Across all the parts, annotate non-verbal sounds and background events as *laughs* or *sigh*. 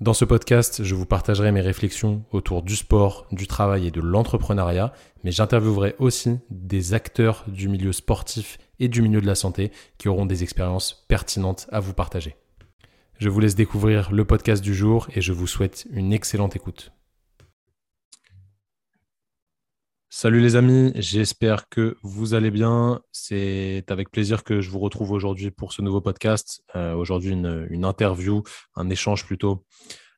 Dans ce podcast, je vous partagerai mes réflexions autour du sport, du travail et de l'entrepreneuriat, mais j'interviewerai aussi des acteurs du milieu sportif et du milieu de la santé qui auront des expériences pertinentes à vous partager. Je vous laisse découvrir le podcast du jour et je vous souhaite une excellente écoute. Salut les amis, j'espère que vous allez bien. C'est avec plaisir que je vous retrouve aujourd'hui pour ce nouveau podcast. Euh, aujourd'hui, une, interview, un échange plutôt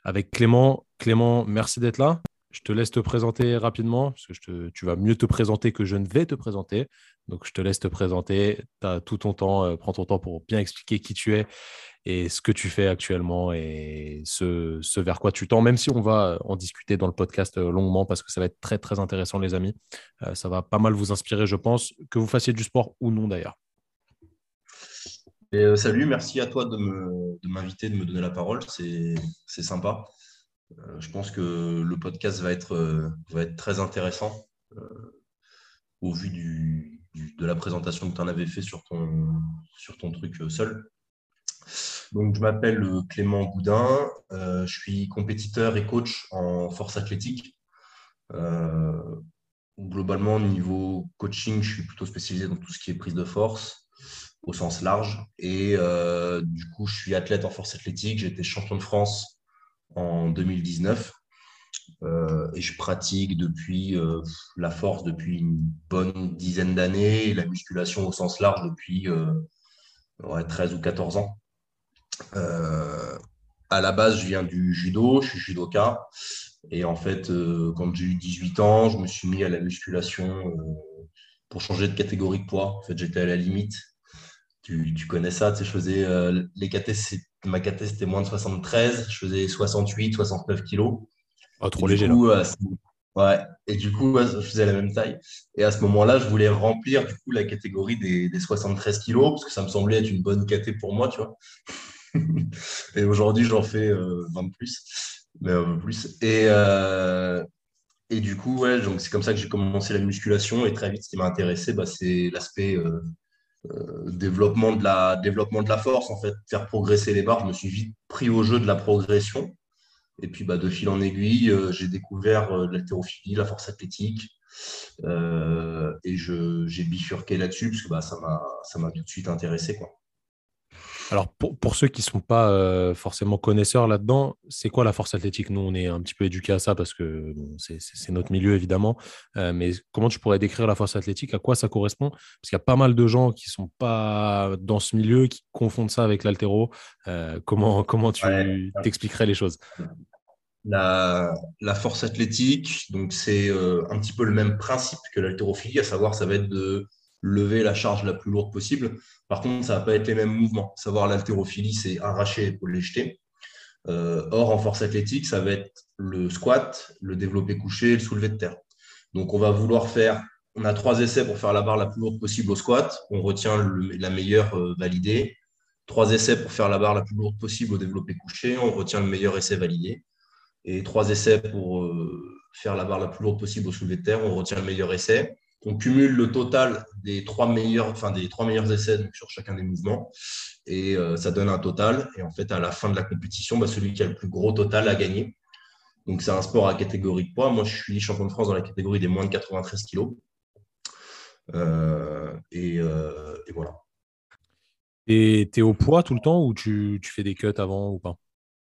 avec Clément. Clément, merci d'être là. Je te laisse te présenter rapidement, parce que tu vas mieux te présenter que je ne vais te présenter. Donc, je te laisse te présenter. Tu as tout ton temps, euh, prends ton temps pour bien expliquer qui tu es et ce que tu fais actuellement et ce, vers quoi tu tends, même si on va en discuter dans le podcast euh, longuement parce que ça va être très très intéressant les amis. Euh, ça va pas mal vous inspirer je pense, que vous fassiez du sport ou non d'ailleurs. Euh, salut, merci à toi de m'inviter, de, me donner la parole, c'est sympa. je pense que le podcast va être, très intéressant au vu de la présentation que tu en avais fait sur ton, sur ton truc seul. Donc, je m'appelle euh, Clément Boudin, euh, je suis compétiteur et coach en force athlétique. Euh, globalement, niveau coaching, je suis plutôt spécialisé dans tout ce qui est prise de force au sens large. Et du coup, je suis athlète en force athlétique. J'ai été champion de France en 2019. et je pratique depuis la force depuis une bonne dizaine d'années et la musculation au sens large depuis 13 ou 14 ans. Euh, à la base, je viens du judo, je suis judoka. Et en fait, euh, quand j'ai eu 18 ans, je me suis mis à la musculation euh, pour changer de catégorie de poids. En fait, j'étais à la limite. Tu, connais ça, tu sais, je faisais les catés, ma caté c'était moins de 73, je faisais 68, 69 kilos. Oh, trop léger Ouais, et du coup, je faisais la même taille. Et à ce moment-là, je voulais remplir du coup la catégorie des, des 73 kilos, parce que ça me semblait être une bonne caté pour moi, tu vois *laughs* et aujourd'hui, j'en fais 20 euh, plus, mais un peu plus. Et, euh, et du coup, ouais, donc c'est comme ça que j'ai commencé la musculation. Et très vite, ce qui m'a intéressé, bah, c'est l'aspect euh, développement, de la, développement de la force, en fait, faire progresser les barres. Je me suis vite pris au jeu de la progression. Et puis, bah, de fil en aiguille, j'ai découvert l'haltérophilie, la force athlétique. et j'ai bifurqué là-dessus parce que bah, ça m'a tout de suite intéressé. Quoi. Alors, pour, ceux qui ne sont pas euh, forcément connaisseurs là-dedans, c'est quoi la force athlétique? Nous, on est un petit peu éduqués à ça parce que c'est notre milieu, évidemment. Euh, mais comment tu pourrais décrire la force athlétique? À quoi ça correspond? Parce qu'il y a pas mal de gens qui ne sont pas dans ce milieu, qui confondent ça avec l'altéro. Euh, comment, *laughs* comment tu t'expliquerais les choses? La, force athlétique, donc c'est un petit peu le même principe que l'haltérophilie, à savoir ça va être de lever la charge la plus lourde possible. Par contre, ça ne va pas être les mêmes mouvements. Savoir l'haltérophilie, c'est arracher les jeter. Euh, or, en force athlétique, ça va être le squat, le développé couché le soulevé de terre. Donc, on va vouloir faire, on a trois essais pour faire la barre la plus lourde possible au squat. On retient la meilleure euh, validée. Trois essais pour faire la barre la plus lourde possible au développé couché. On retient le meilleur essai validé. Et trois essais pour euh, faire la barre la plus lourde possible au soulevé de terre. On retient le meilleur essai on cumule le total des trois meilleurs, enfin des trois meilleurs essais sur chacun des mouvements et euh, ça donne un total. Et en fait, à la fin de la compétition, bah, celui qui a le plus gros total a gagné. Donc c'est un sport à catégorie de poids. Moi, je suis champion de France dans la catégorie des moins de 93 kilos. Euh, euh, et, voilà. Et tu es au poids tout le temps ou tu, fais des cuts avant ou pas?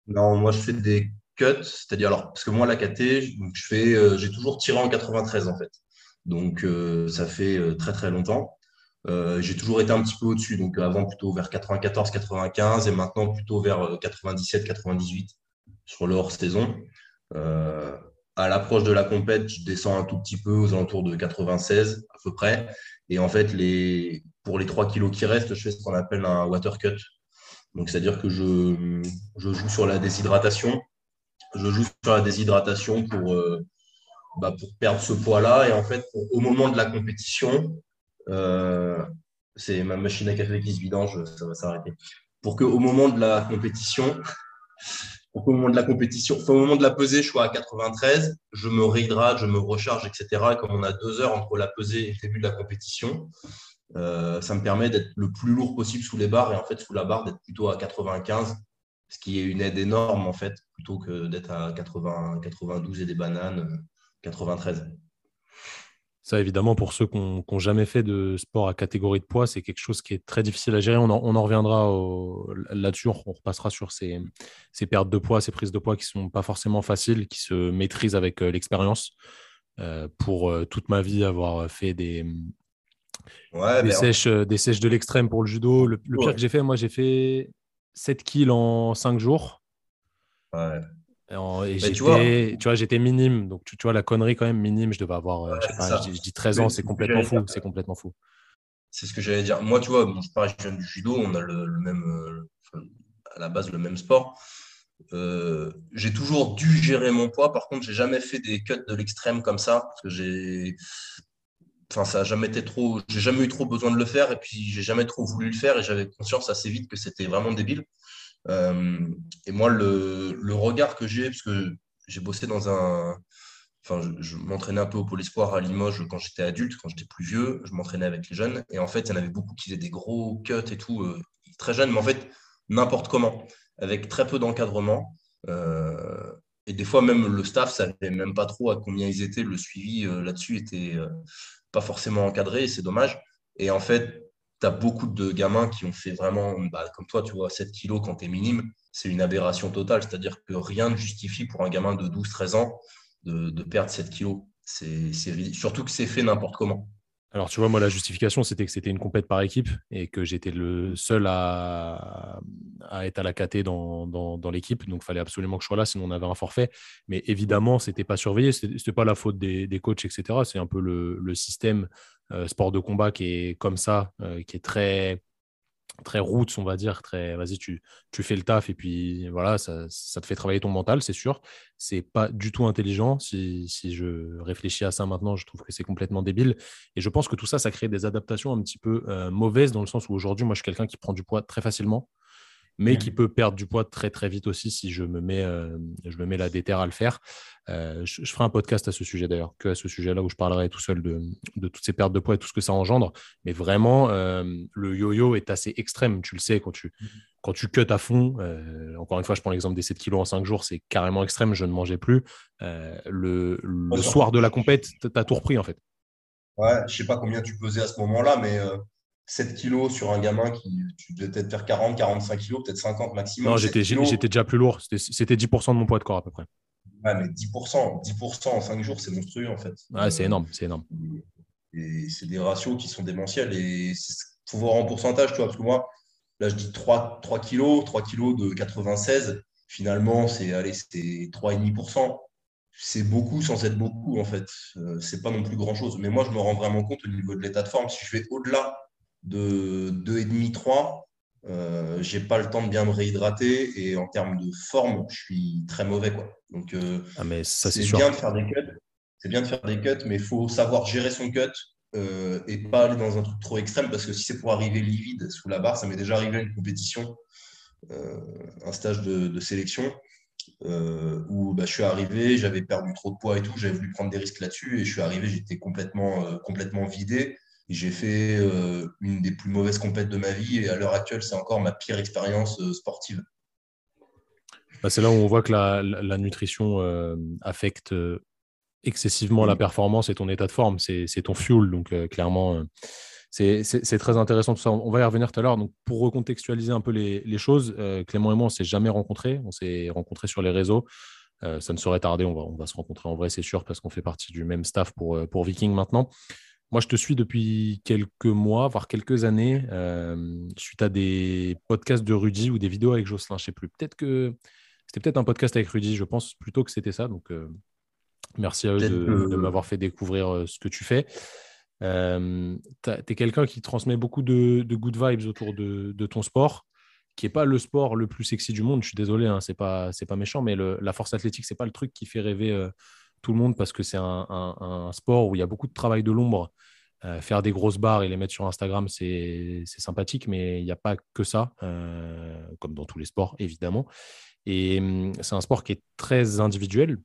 Non, moi je fais des cuts, c'est-à-dire alors parce que moi la KT, j'ai toujours tiré en 93 en fait. Donc, euh, ça fait euh, très, très longtemps. Euh, j'ai toujours été un petit peu au-dessus, donc avant plutôt vers 94, 95 et maintenant plutôt vers 97, 98 sur le hors-saison. à l'approche de la compète, je descends un tout petit peu aux alentours de 96 à peu près. Et en fait, pour les 3 kilos qui restent, je fais ce qu'on appelle un water cut. Donc, c'est-à-dire que je, joue sur la déshydratation. Je joue sur la déshydratation pour, bah, pour perdre ce poids-là. Et en fait, au moment de la compétition, euh, c'est ma machine à café qui se vidange, ça va s'arrêter. Pour qu'au moment de la compétition, au moment de la compétition, au moment de la pesée, je sois à 93, je me réhydrate, je me recharge, etc. Et comme on a deux heures entre la pesée et le début de la compétition, euh, ça me permet d'être le plus lourd possible sous les barres et en fait sous la barre d'être plutôt à 95, ce qui est une aide énorme en fait, plutôt que d'être à 80, 92 et des bananes 93. Euh, ça, évidemment, pour ceux qui n'ont jamais fait de sport à catégorie de poids, c'est quelque chose qui est très difficile à gérer. On en, reviendra là-dessus, on repassera sur ces, pertes de poids, ces prises de poids qui ne sont pas forcément faciles, qui se maîtrisent avec euh, l'expérience. Euh, pour euh, toute ma vie, avoir fait des, des, sèches, des sèches de l'extrême pour le judo. Le, pire que j'ai fait, moi, j'ai fait 7 kills en 5 jours. Ouais. Et tu, vois, j'étais minime. Donc, tu, vois, la connerie, quand même, minime, je devais avoir, euh, je, dis, 13 ans, c'est complètement fou. C'est complètement fou. C'est ce que j'allais dire. Moi, tu vois, bon, je, pareil, je viens du judo, on a le, même, euh, à la base, le même sport. Euh, j'ai toujours dû gérer mon poids. Par contre, j'ai jamais fait des cuts de l'extrême comme ça, parce que j'ai, enfin, ça a jamais été trop, j'ai jamais eu trop besoin de le faire, et puis j'ai jamais trop voulu le faire, et j'avais conscience assez vite que c'était vraiment débile. Euh, et moi, le, regard que j'ai, parce que j'ai bossé dans un. Enfin, je, m'entraînais un peu au Pôle Espoir à Limoges quand j'étais adulte, quand j'étais plus vieux. Je m'entraînais avec les jeunes. Et en fait, il y en avait beaucoup qui faisaient des gros cuts et tout, euh, très jeunes, mais en fait, n'importe comment, avec très peu d'encadrement. Euh, et des fois, même le staff savait même pas trop à combien ils étaient. Le suivi là-dessus était pas forcément encadré, et c'est dommage. Et en fait, tu as beaucoup de gamins qui ont fait vraiment, bah, comme toi, tu vois, 7 kilos quand tu es minime, c'est une aberration totale. C'est-à-dire que rien ne justifie pour un gamin de 12-13 ans de, perdre 7 kilos. Surtout que c'est fait n'importe comment. Alors, tu vois, moi, la justification, c'était que c'était une compète par équipe et que j'étais le seul à, être à la KT dans, l'équipe. Donc, il fallait absolument que je sois là, sinon on avait un forfait. Mais évidemment, ce n'était pas surveillé. Ce n'était pas la faute des, coachs, etc. C'est un peu le, système sport de combat qui est comme ça, euh, qui est très très roots, on va dire, très vas-y, tu, tu fais le taf et puis voilà, ça, ça te fait travailler ton mental, c'est sûr. C'est pas du tout intelligent. Si, si, je réfléchis à ça maintenant, je trouve que c'est complètement débile. Et je pense que tout ça, ça crée des adaptations un petit peu euh, mauvaises dans le sens où aujourd'hui, moi, je suis quelqu'un qui prend du poids très facilement mais qui peut perdre du poids très très vite aussi si je me mets, euh, je me mets la déterre à le faire. Euh, je, ferai un podcast à ce sujet d'ailleurs, que à ce sujet-là où je parlerai tout seul de, de, toutes ces pertes de poids et tout ce que ça engendre. Mais vraiment, euh, le yo-yo est assez extrême, tu le sais, quand tu, mmh quand tu cut à fond. encore une fois, je prends l'exemple des 7 kilos en 5 jours, c'est carrément extrême, je ne mangeais plus. le, le soir de la compète, tu as tout repris en fait. Ouais, je sais pas combien tu pesais à ce moment-là, mais 7 kilos sur un gamin qui, tu devais peut-être faire 40, 45 kilos, peut-être 50 maximum. Non, j'étais, déjà plus lourd. C'était 10% de mon poids de corps à peu près. Ouais, mais 10%, 10% en 5 jours, c'est monstrueux en fait. Ouais, c'est énorme, c'est énorme. Et c'est des ratios qui sont démentiels. Et il faut voir en pourcentage, tu vois, parce que moi, là, je dis 3, 3 kilos, 3 kilos de 96. Finalement, c'est, allez, c'est 3,5%. C'est beaucoup sans être beaucoup, en fait. Euh, c'est pas non plus grand-chose. Mais moi, je me rends vraiment compte au niveau de l'état de forme. Si je vais au-delà de 2,5-3, euh, j'ai pas le temps de bien me réhydrater et en termes de forme, je suis très mauvais. Quoi. Donc, euh, ah, mais ça, c'est, bien de faire des cuts. C'est bien de faire des cuts, mais il faut savoir gérer son cut euh, et pas aller dans un truc trop extrême parce que si c'est pour arriver livide sous la barre, ça m'est déjà arrivé à une compétition, euh, un stage de, sélection où bah, je suis arrivé, j'avais perdu trop de poids et tout, j'avais voulu prendre des risques là-dessus et je suis arrivé, j'étais complètement, complètement vidé j'ai fait euh, une des plus mauvaises compètes de ma vie et à l'heure actuelle, c'est encore ma pire expérience euh, sportive. Bah, c'est là où on voit que la, nutrition euh, affecte excessivement la performance et ton état de forme. C'est ton fuel. Donc, clairement, c'est très intéressant tout ça. On va y revenir tout à l'heure. Donc, pour recontextualiser un peu les, choses, Clément et moi, on ne s'est jamais rencontrés. On s'est rencontrés sur les réseaux. ça ne saurait tarder. On va, on va se rencontrer en vrai, c'est sûr, parce qu'on fait partie du même staff pour, pour Viking maintenant. Moi, je te suis depuis quelques mois, voire quelques années, euh, suite à des podcasts de Rudy ou des vidéos avec Jocelyn. Je ne sais plus. Peut-être que c'était peut-être un podcast avec Rudy. Je pense plutôt que c'était ça. Donc, euh, merci à eux de, m'avoir fait découvrir euh, ce que tu fais. tu es quelqu'un qui transmet beaucoup de, good vibes autour de, ton sport, qui n'est pas le sport le plus sexy du monde. Je suis désolé, hein, c'est pas, pas méchant, mais la force athlétique, c'est pas le truc qui fait rêver tout le monde parce que c'est un, sport où il y a beaucoup de travail de l'ombre Euh, faire des grosses barres et les mettre sur Instagram, c'est sympathique, mais il n'y a pas que ça, euh, comme dans tous les sports, évidemment. Et hum, c'est un sport qui est très individuel,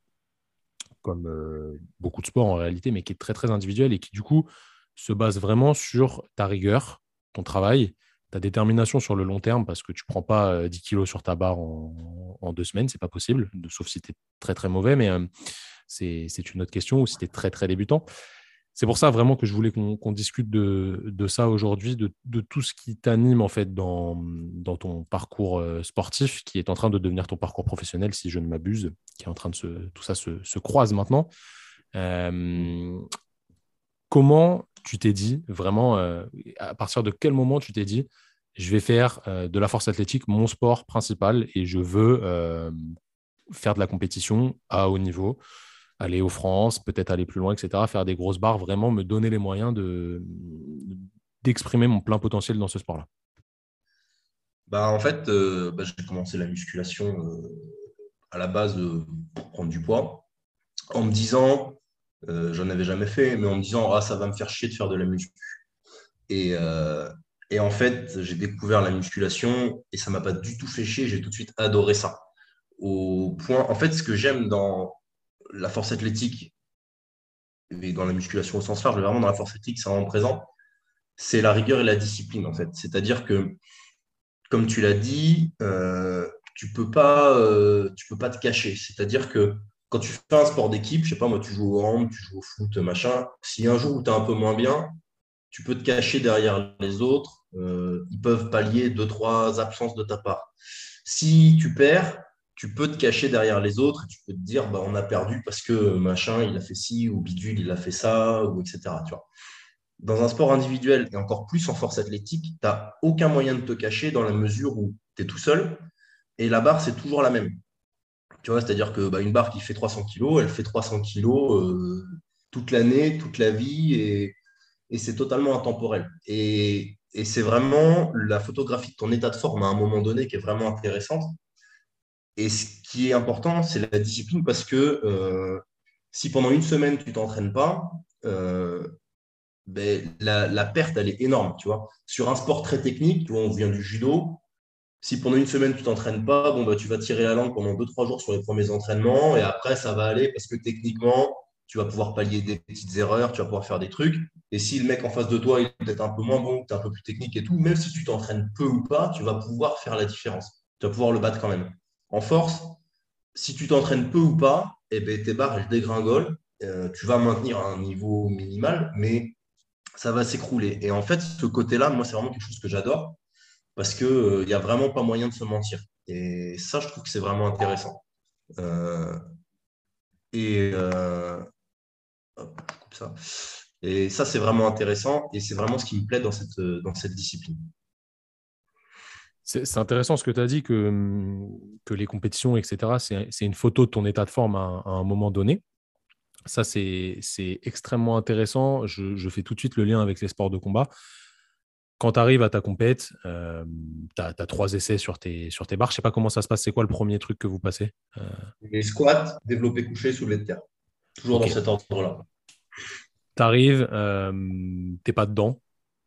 comme euh, beaucoup de sports en réalité, mais qui est très, très individuel et qui, du coup, se base vraiment sur ta rigueur, ton travail, ta détermination sur le long terme, parce que tu ne prends pas 10 kilos sur ta barre en, deux semaines, c'est pas possible, sauf si tu es très, très mauvais, mais c'est une autre question, ou si tu es très, très débutant c'est pour ça vraiment que je voulais qu'on discute de, ça aujourd'hui, de, tout ce qui t'anime en fait dans, ton parcours euh, sportif, qui est en train de devenir ton parcours professionnel, si je ne m'abuse, qui est en train de se, tout ça se, croise maintenant. Euh, comment tu t'es dit vraiment, euh, à partir de quel moment tu t'es dit, je vais faire de la force athlétique mon sport principal et je veux faire de la compétition à haut niveau? Aller aux France, peut-être aller plus loin, etc., faire des grosses barres, vraiment me donner les moyens de, d'exprimer mon plein potentiel dans ce sport-là bah, En fait, euh, bah, j'ai commencé la musculation euh, à la base pour prendre du poids, en me disant, euh, j'en avais jamais fait, mais en me disant, ah, ça va me faire chier de faire de la muscu. Et, et en fait, j'ai découvert la musculation et ça m'a pas du tout fait chier, j'ai tout de suite adoré ça. Au point, en fait, ce que j'aime dans, la force athlétique, et dans la musculation au sens large, vraiment dans la force athlétique, c'est vraiment présent, c'est la rigueur et la discipline, en fait. C'est-à-dire que, comme tu l'as dit, euh, tu ne peux, pas, euh, peux pas te cacher. C'est-à-dire que quand tu fais un sport d'équipe, je sais pas, moi, tu joues au hand, tu joues au foot, machin, si un jour où tu es un peu moins bien, tu peux te cacher derrière les autres. Euh, ils peuvent pallier deux, trois absences de ta part. Si tu perds, tu peux te cacher derrière les autres et tu peux te dire bah, on a perdu parce que machin il a fait ci ou bidule il a fait ça ou etc. Tu vois. Dans un sport individuel et encore plus en force athlétique, tu n'as aucun moyen de te cacher dans la mesure où tu es tout seul et la barre c'est toujours la même. Tu vois, c'est-à-dire que bah, une barre qui fait 300 kg, elle fait 300 kg euh, toute l'année, toute la vie et, c'est totalement intemporel. Et, et c'est vraiment la photographie de ton état de forme à un moment donné qui est vraiment intéressante et ce qui est important, c'est la discipline parce que euh, si pendant une semaine, tu ne t'entraînes pas, euh, ben, la, perte, elle est énorme. Tu vois. Sur un sport très technique, tu vois, on vient du judo. Si pendant une semaine, tu ne t'entraînes pas, bon, ben, tu vas tirer la langue pendant 2-3 jours sur les premiers entraînements et après, ça va aller parce que techniquement, tu vas pouvoir pallier des petites erreurs, tu vas pouvoir faire des trucs. Et si le mec en face de toi est peut-être un peu moins bon, tu es un peu plus technique et tout, même si tu t'entraînes peu ou pas, tu vas pouvoir faire la différence. Tu vas pouvoir le battre quand même. En force, si tu t'entraînes peu ou pas, eh ben, tes barres dégringolent. Euh, tu vas maintenir un niveau minimal, mais ça va s'écrouler. Et en fait, ce côté-là, moi, c'est vraiment quelque chose que j'adore parce qu'il n'y euh, a vraiment pas moyen de se mentir. Et ça, je trouve que c'est vraiment intéressant. Euh, et, ça. c'est vraiment intéressant et c'est vraiment ce qui me plaît dans cette discipline. C'est intéressant ce que tu as dit, que, hum, que les compétitions, etc., c'est une photo de ton état de forme à, un moment donné. Ça, c'est extrêmement intéressant. Je, fais tout de suite le lien avec les sports de combat. Quand tu arrives à ta compète, euh, tu as, trois essais sur tes, sur tes barres. Je ne sais pas comment ça se passe. C'est quoi le premier truc que vous passez euh? Les squats, développé couché, soulevé de terre. Toujours dans cet ordre-là. Tu arrives, euh, tu n'es pas dedans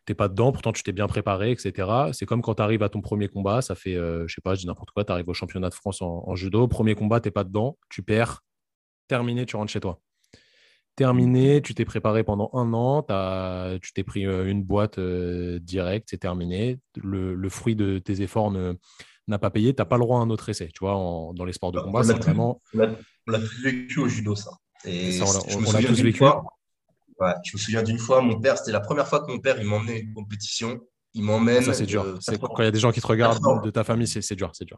t'es pas dedans, pourtant tu t'es bien préparé, etc. C'est comme quand tu arrives à ton premier combat, ça fait, euh, je sais pas, je dis n'importe quoi, tu arrives au championnat de France en, judo, premier combat, t'es pas dedans, tu perds, terminé, tu rentres chez toi. Terminé, tu t'es préparé pendant un an, tu t'es pris euh, une boîte euh, directe, c'est terminé. Le, fruit de tes efforts n'a pas payé, tu n'as pas le droit à un autre essai. Tu vois, dans les sports de combat, c'est vraiment. On l'a tous vécu au judo, ça. Et on l'a tous vécu je me souviens d'une fois, mon père, c'était la première fois que mon père il m'emmenait à une compétition. Il m'emmène. Ça, c'est dur. Euh, quand il y a des gens qui te regardent de ta famille, c'est dur, c'est dur.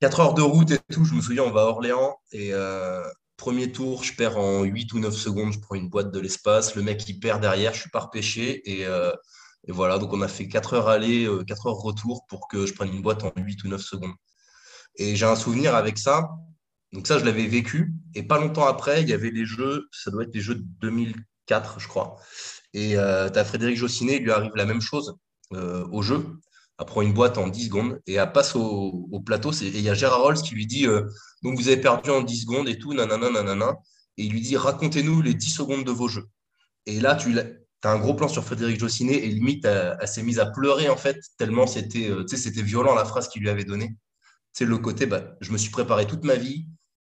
4 heures de route et tout. Je me souviens, on va à Orléans et euh, premier tour, je perds en 8 ou 9 secondes. Je prends une boîte de l'espace. Le mec, il perd derrière. Je suis pas repêché. Et, euh, et voilà, donc on a fait 4 heures aller, 4 heures retour pour que je prenne une boîte en 8 ou 9 secondes. Et j'ai un souvenir avec ça. Donc ça, je l'avais vécu. Et pas longtemps après, il y avait les jeux, ça doit être les jeux de 2000 4, je crois. Et euh, tu as Frédéric Jossinet, il lui arrive la même chose euh, au jeu. Après une boîte en 10 secondes et elle passe au, plateau. Et il y a Gérard Rolls qui lui dit euh, Donc vous avez perdu en 10 secondes et tout, nanana, nanana. Et il lui dit Racontez-nous les 10 secondes de vos jeux. Et là, tu as un gros plan sur Frédéric Jossinet et limite, elle, s'est mise à pleurer en fait, tellement c'était c'était violent la phrase qu'il lui avait donnée. C'est le côté, bah, je me suis préparé toute ma vie,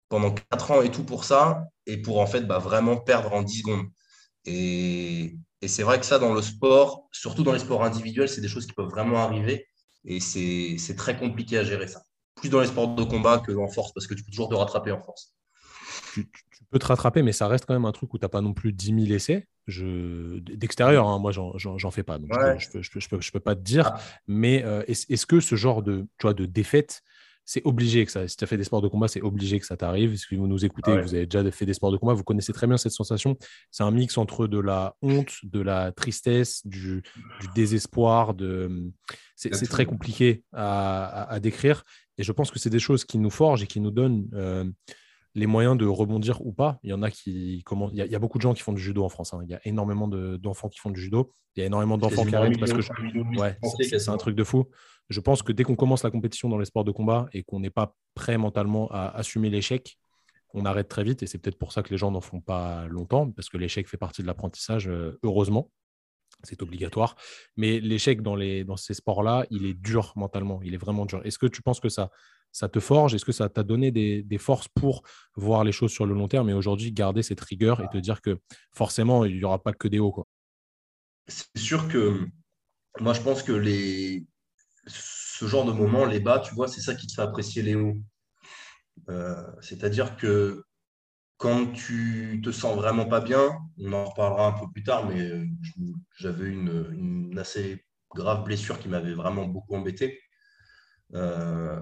pendant 4 ans et tout pour ça, et pour en fait bah, vraiment perdre en 10 secondes. Et, et c'est vrai que ça, dans le sport, surtout dans les sports individuels, c'est des choses qui peuvent vraiment arriver. Et c'est très compliqué à gérer ça. Plus dans les sports de combat que en force, parce que tu peux toujours te rattraper en force. Tu, peux te rattraper, mais ça reste quand même un truc où tu n'as pas non plus 10 000 essais. D'extérieur, hein, moi, j'en fais pas. Donc je ne peux, pas te dire. Ah. Mais euh, est-ce que ce genre de, tu vois, de défaite, c'est obligé que ça. Si tu as fait des sports de combat, c'est obligé que ça t'arrive. Si vous nous écoutez, vous avez déjà fait des sports de combat, vous connaissez très bien cette sensation. C'est un mix entre de la honte, de la tristesse, du, désespoir. De... C'est très compliqué à, décrire. Et je pense que c'est des choses qui nous forgent et qui nous donnent euh, les moyens de rebondir ou pas. Il y en a qui commencent. Il y, a, beaucoup de gens qui font du judo en France. Hein. Il y a énormément d'enfants qui font du judo. Il y a énormément d'enfants qui arrêtent parce que ouais, c'est un truc de fou. Je pense que dès qu'on commence la compétition dans les sports de combat et qu'on n'est pas prêt mentalement à assumer l'échec, on arrête très vite. Et c'est peut-être pour ça que les gens n'en font pas longtemps, parce que l'échec fait partie de l'apprentissage, euh, heureusement. C'est obligatoire. Mais l'échec dans, dans ces sports-là, il est dur mentalement. Il est vraiment dur. Est-ce que tu penses que ça, ça te forge? Est-ce que ça t'a donné des, forces pour voir les choses sur le long terme et aujourd'hui garder cette rigueur et te dire que forcément, il n'y aura pas que des hauts C'est sûr que moi, je pense que les, ce genre de moment, les bas, tu vois, c'est ça qui te fait apprécier les hauts. Euh, c'est-à-dire que quand tu te sens vraiment pas bien, on en reparlera un peu plus tard, mais euh, j'avais une, assez grave blessure qui m'avait vraiment beaucoup embêté. Euh,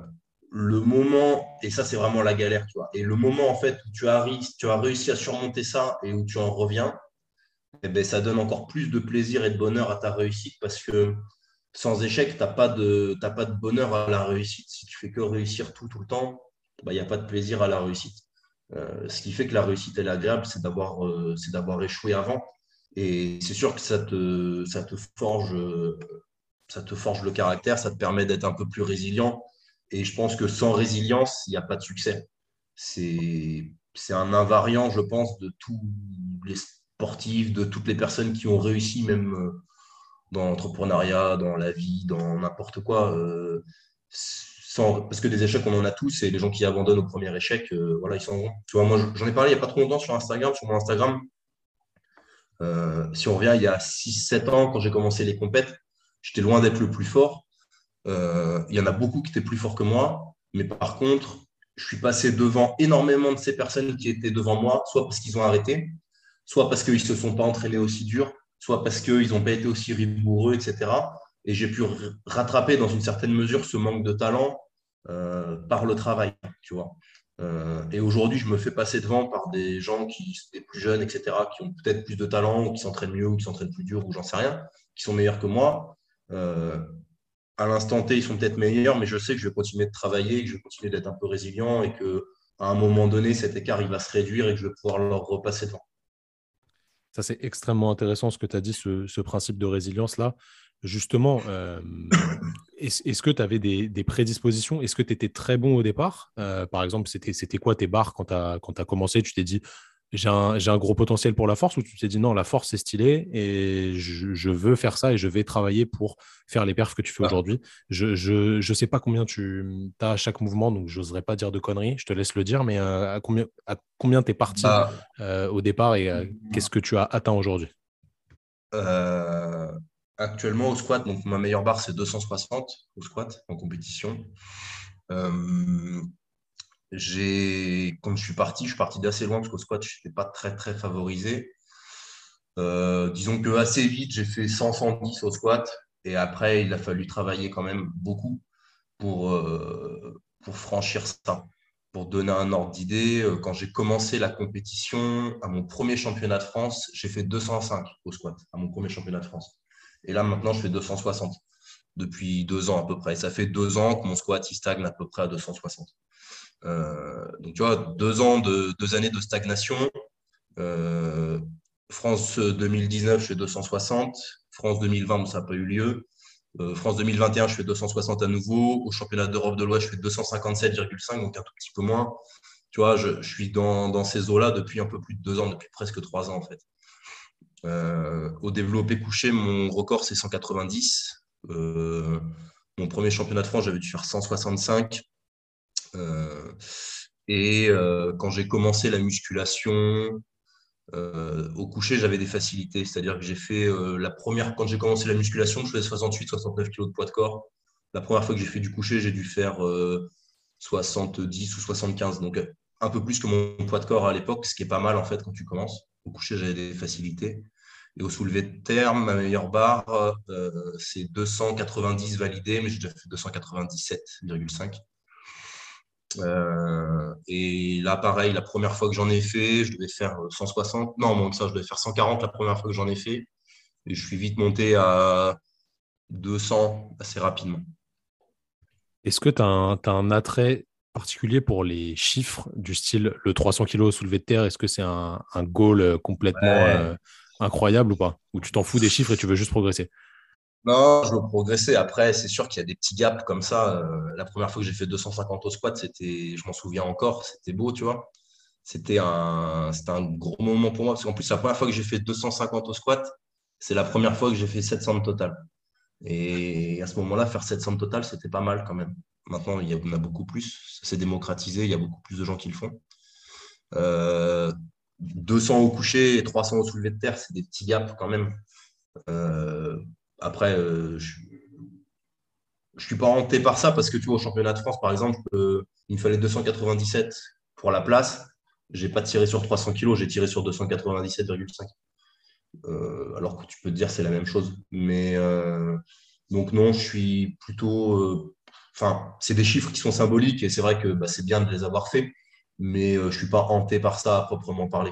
le moment, et ça c'est vraiment la galère, tu vois, et le moment en fait où tu as, réussi à surmonter ça et où tu en reviens, eh ben, ça donne encore plus de plaisir et de bonheur à ta réussite parce que sans échec, tu n'as pas, de, pas de bonheur à la réussite. Si tu fais que réussir tout, tout le temps, bah, il n'y a pas de plaisir à la réussite. Euh, ce qui fait que la réussite est agréable, c'est d'avoir euh, d'avoir échoué avant. Et c'est sûr que ça te, ça, te forge, ça te forge le caractère, ça te permet d'être un peu plus résilient. Et je pense que sans résilience, il n'y a pas de succès. C'est un invariant, je pense, de tous les sportifs, de toutes les personnes qui ont réussi, même euh, dans l'entrepreneuriat, dans la vie, dans n'importe quoi. Euh, sans, parce que des échecs, on en a tous, et les gens qui abandonnent au premier échec, euh, voilà, ils sont Tu vois, moi, j'en ai parlé il n'y a pas trop longtemps sur Instagram, sur mon Instagram. Si on revient il y a 6-7 ans, quand j'ai commencé les compètes, j'étais loin d'être le plus fort. Il y en a beaucoup qui étaient plus forts que moi, mais par contre, je suis passé devant énormément de ces personnes qui étaient devant moi, soit parce qu'ils ont arrêté, soit parce qu'ils ne se sont pas entraînés aussi dur, soit parce qu'ils n'ont pas été aussi rigoureux, etc. Et j'ai pu rattraper dans une certaine mesure ce manque de talent euh, par le travail, tu vois. Euh, et aujourd'hui, je me fais passer devant par des gens qui sont plus jeunes, etc., qui ont peut-être plus de talent, ou qui s'entraînent mieux, ou qui s'entraînent plus dur, ou j'en sais rien, qui sont meilleurs que moi. Euh, à l'instant T, ils sont peut-être meilleurs, mais je sais que je vais continuer de travailler, que je vais continuer d'être un peu résilient et que à un moment donné, cet écart il va se réduire et que je vais pouvoir leur repasser devant. Ça, c'est extrêmement intéressant ce que tu as dit, ce, principe de résilience-là. Justement, euh, est-ce que tu avais des, prédispositions? Est-ce que tu étais très bon au départ? Euh, Par exemple, c'était quoi tes barres quand tu as, as, commencé? Tu t'es dit, j'ai un, gros potentiel pour la force ou tu t'es dit non, la force c'est stylé et je, veux faire ça et je vais travailler pour faire les perfs que tu fais ah. aujourd'hui. Je ne sais pas combien tu as à chaque mouvement, donc je n'oserais pas dire de conneries, je te laisse le dire, mais euh, à combien à combien tu es parti bah. euh, au départ et euh, qu'est-ce que tu as atteint aujourd'hui? Actuellement au squat, donc ma meilleure barre c'est 260 au squat en compétition quand je suis parti, je suis parti d'assez loin parce qu'au squat, je n'étais pas très, très favorisé. Euh, disons que assez vite, j'ai fait 100-110 au squat. Et après, il a fallu travailler quand même beaucoup pour, euh, pour franchir ça. Pour donner un ordre d'idée, euh, quand j'ai commencé la compétition, à mon premier championnat de France, j'ai fait 205 au squat, à mon premier championnat de France. Et là, maintenant, je fais 260 depuis deux ans à peu près. Ça fait deux ans que mon squat il stagne à peu près à 260. Euh, donc, tu vois, deux ans, de, deux années de stagnation. Euh, France 2019, je fais 260. France 2020, ça n'a pas eu lieu. Euh, France 2021, je fais 260 à nouveau. Au championnat d'Europe de l'Ouest, je fais 257,5, donc un tout petit peu moins. Tu vois, je, suis dans, ces eaux-là depuis un peu plus de deux ans, depuis presque trois ans en fait. au développé couché, mon record, c'est 190. mon premier championnat de France, j'avais dû faire 165. Et quand j'ai commencé la musculation, au coucher, j'avais des facilités. C'est-à-dire que j'ai fait la première, quand j'ai commencé la musculation, je faisais 68-69 kg de poids de corps. La première fois que j'ai fait du coucher, j'ai dû faire 70 ou 75. Donc un peu plus que mon poids de corps à l'époque, ce qui est pas mal en fait quand tu commences. Au coucher, j'avais des facilités. Et au soulevé de terme, ma meilleure barre, c'est 290 validé, mais j'ai déjà fait 297,5. Euh, et là, pareil, la première fois que j'en ai fait, je devais faire 160. Non, moins que ça, je devais faire 140 la première fois que j'en ai fait. Et je suis vite monté à 200 assez rapidement. Est-ce que tu as, un attrait particulier pour les chiffres du style le 300 kg soulevé de terre Est-ce que c'est un, goal complètement euh, incroyable ou pas? Ou tu t'en fous des chiffres et tu veux juste progresser? Non, je veux progresser. Après, c'est sûr qu'il y a des petits gaps comme ça. Euh, la première fois que j'ai fait 250 au squat, c'était, je m'en souviens encore, c'était beau, tu vois. C'était un, un gros moment pour moi. Parce qu'en plus, la première fois que j'ai fait 250 au squat, c'est la première fois que j'ai fait 700 de total. Et à ce moment-là, faire 700 de total, c'était pas mal quand même. Maintenant, il y en a beaucoup plus. Ça s'est démocratisé. Il y a beaucoup plus de gens qui le font. 200 euh, au coucher et 300 au soulevé de terre, c'est des petits gaps quand même. Euh, après, euh, je ne suis pas hanté par ça parce que tu vois, au championnat de France, par exemple, euh, il me fallait 297 pour la place. Je n'ai pas tiré sur 300 kg, j'ai tiré sur 297,5. Euh, alors que tu peux te dire c'est la même chose. Mais donc non, je suis plutôt. Enfin, c'est des chiffres qui sont symboliques et c'est vrai que bah, c'est bien de les avoir faits, mais je ne suis pas hanté par ça à proprement parler.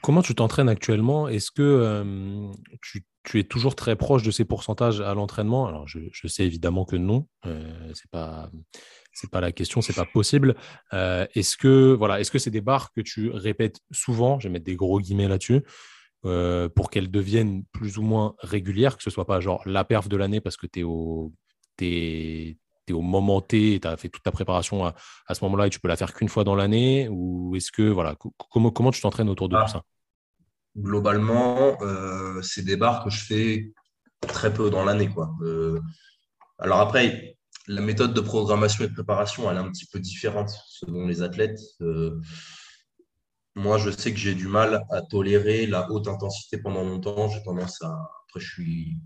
Comment tu t'entraînes actuellement? Est-ce que tu tu es toujours très proche de ces pourcentages à l'entraînement Alors, je, sais évidemment que non, euh, c'est pas c'est pas la question, c'est pas possible. Euh, est-ce que voilà, est-ce que c'est des barres que tu répètes souvent Je vais mettre des gros guillemets là-dessus. Euh, pour qu'elles deviennent plus ou moins régulières, que ce soit pas genre la perf de l'année parce que tu es au, es, au moment T, tu as fait toute ta préparation à, à ce moment-là et tu peux la faire qu'une fois dans l'année Ou est-ce que, voilà, comment, comment tu t'entraînes autour de tout ah. ça? Globalement, euh, c'est des barres que je fais très peu dans l'année. Euh, alors après, la méthode de programmation et de préparation, elle est un petit peu différente selon les athlètes. Euh, moi, je sais que j'ai du mal à tolérer la haute intensité pendant longtemps. J'ai tendance à. Après, je suis.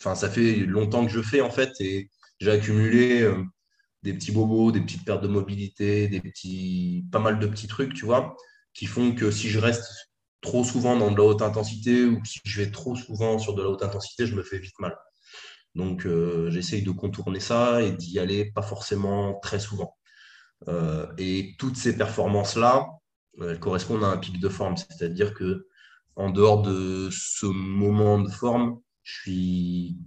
Enfin, ça fait longtemps que je fais, en fait, et j'ai accumulé des petits bobos, des petites pertes de mobilité, des petits. pas mal de petits trucs, tu vois, qui font que si je reste trop souvent dans de la haute intensité ou si je vais trop souvent sur de la haute intensité, je me fais vite mal. Donc, euh, j'essaye de contourner ça et d'y aller pas forcément très souvent. Euh, et toutes ces performances-là, elles correspondent à un pic de forme. C'est-à-dire que en dehors de ce moment de forme, je suis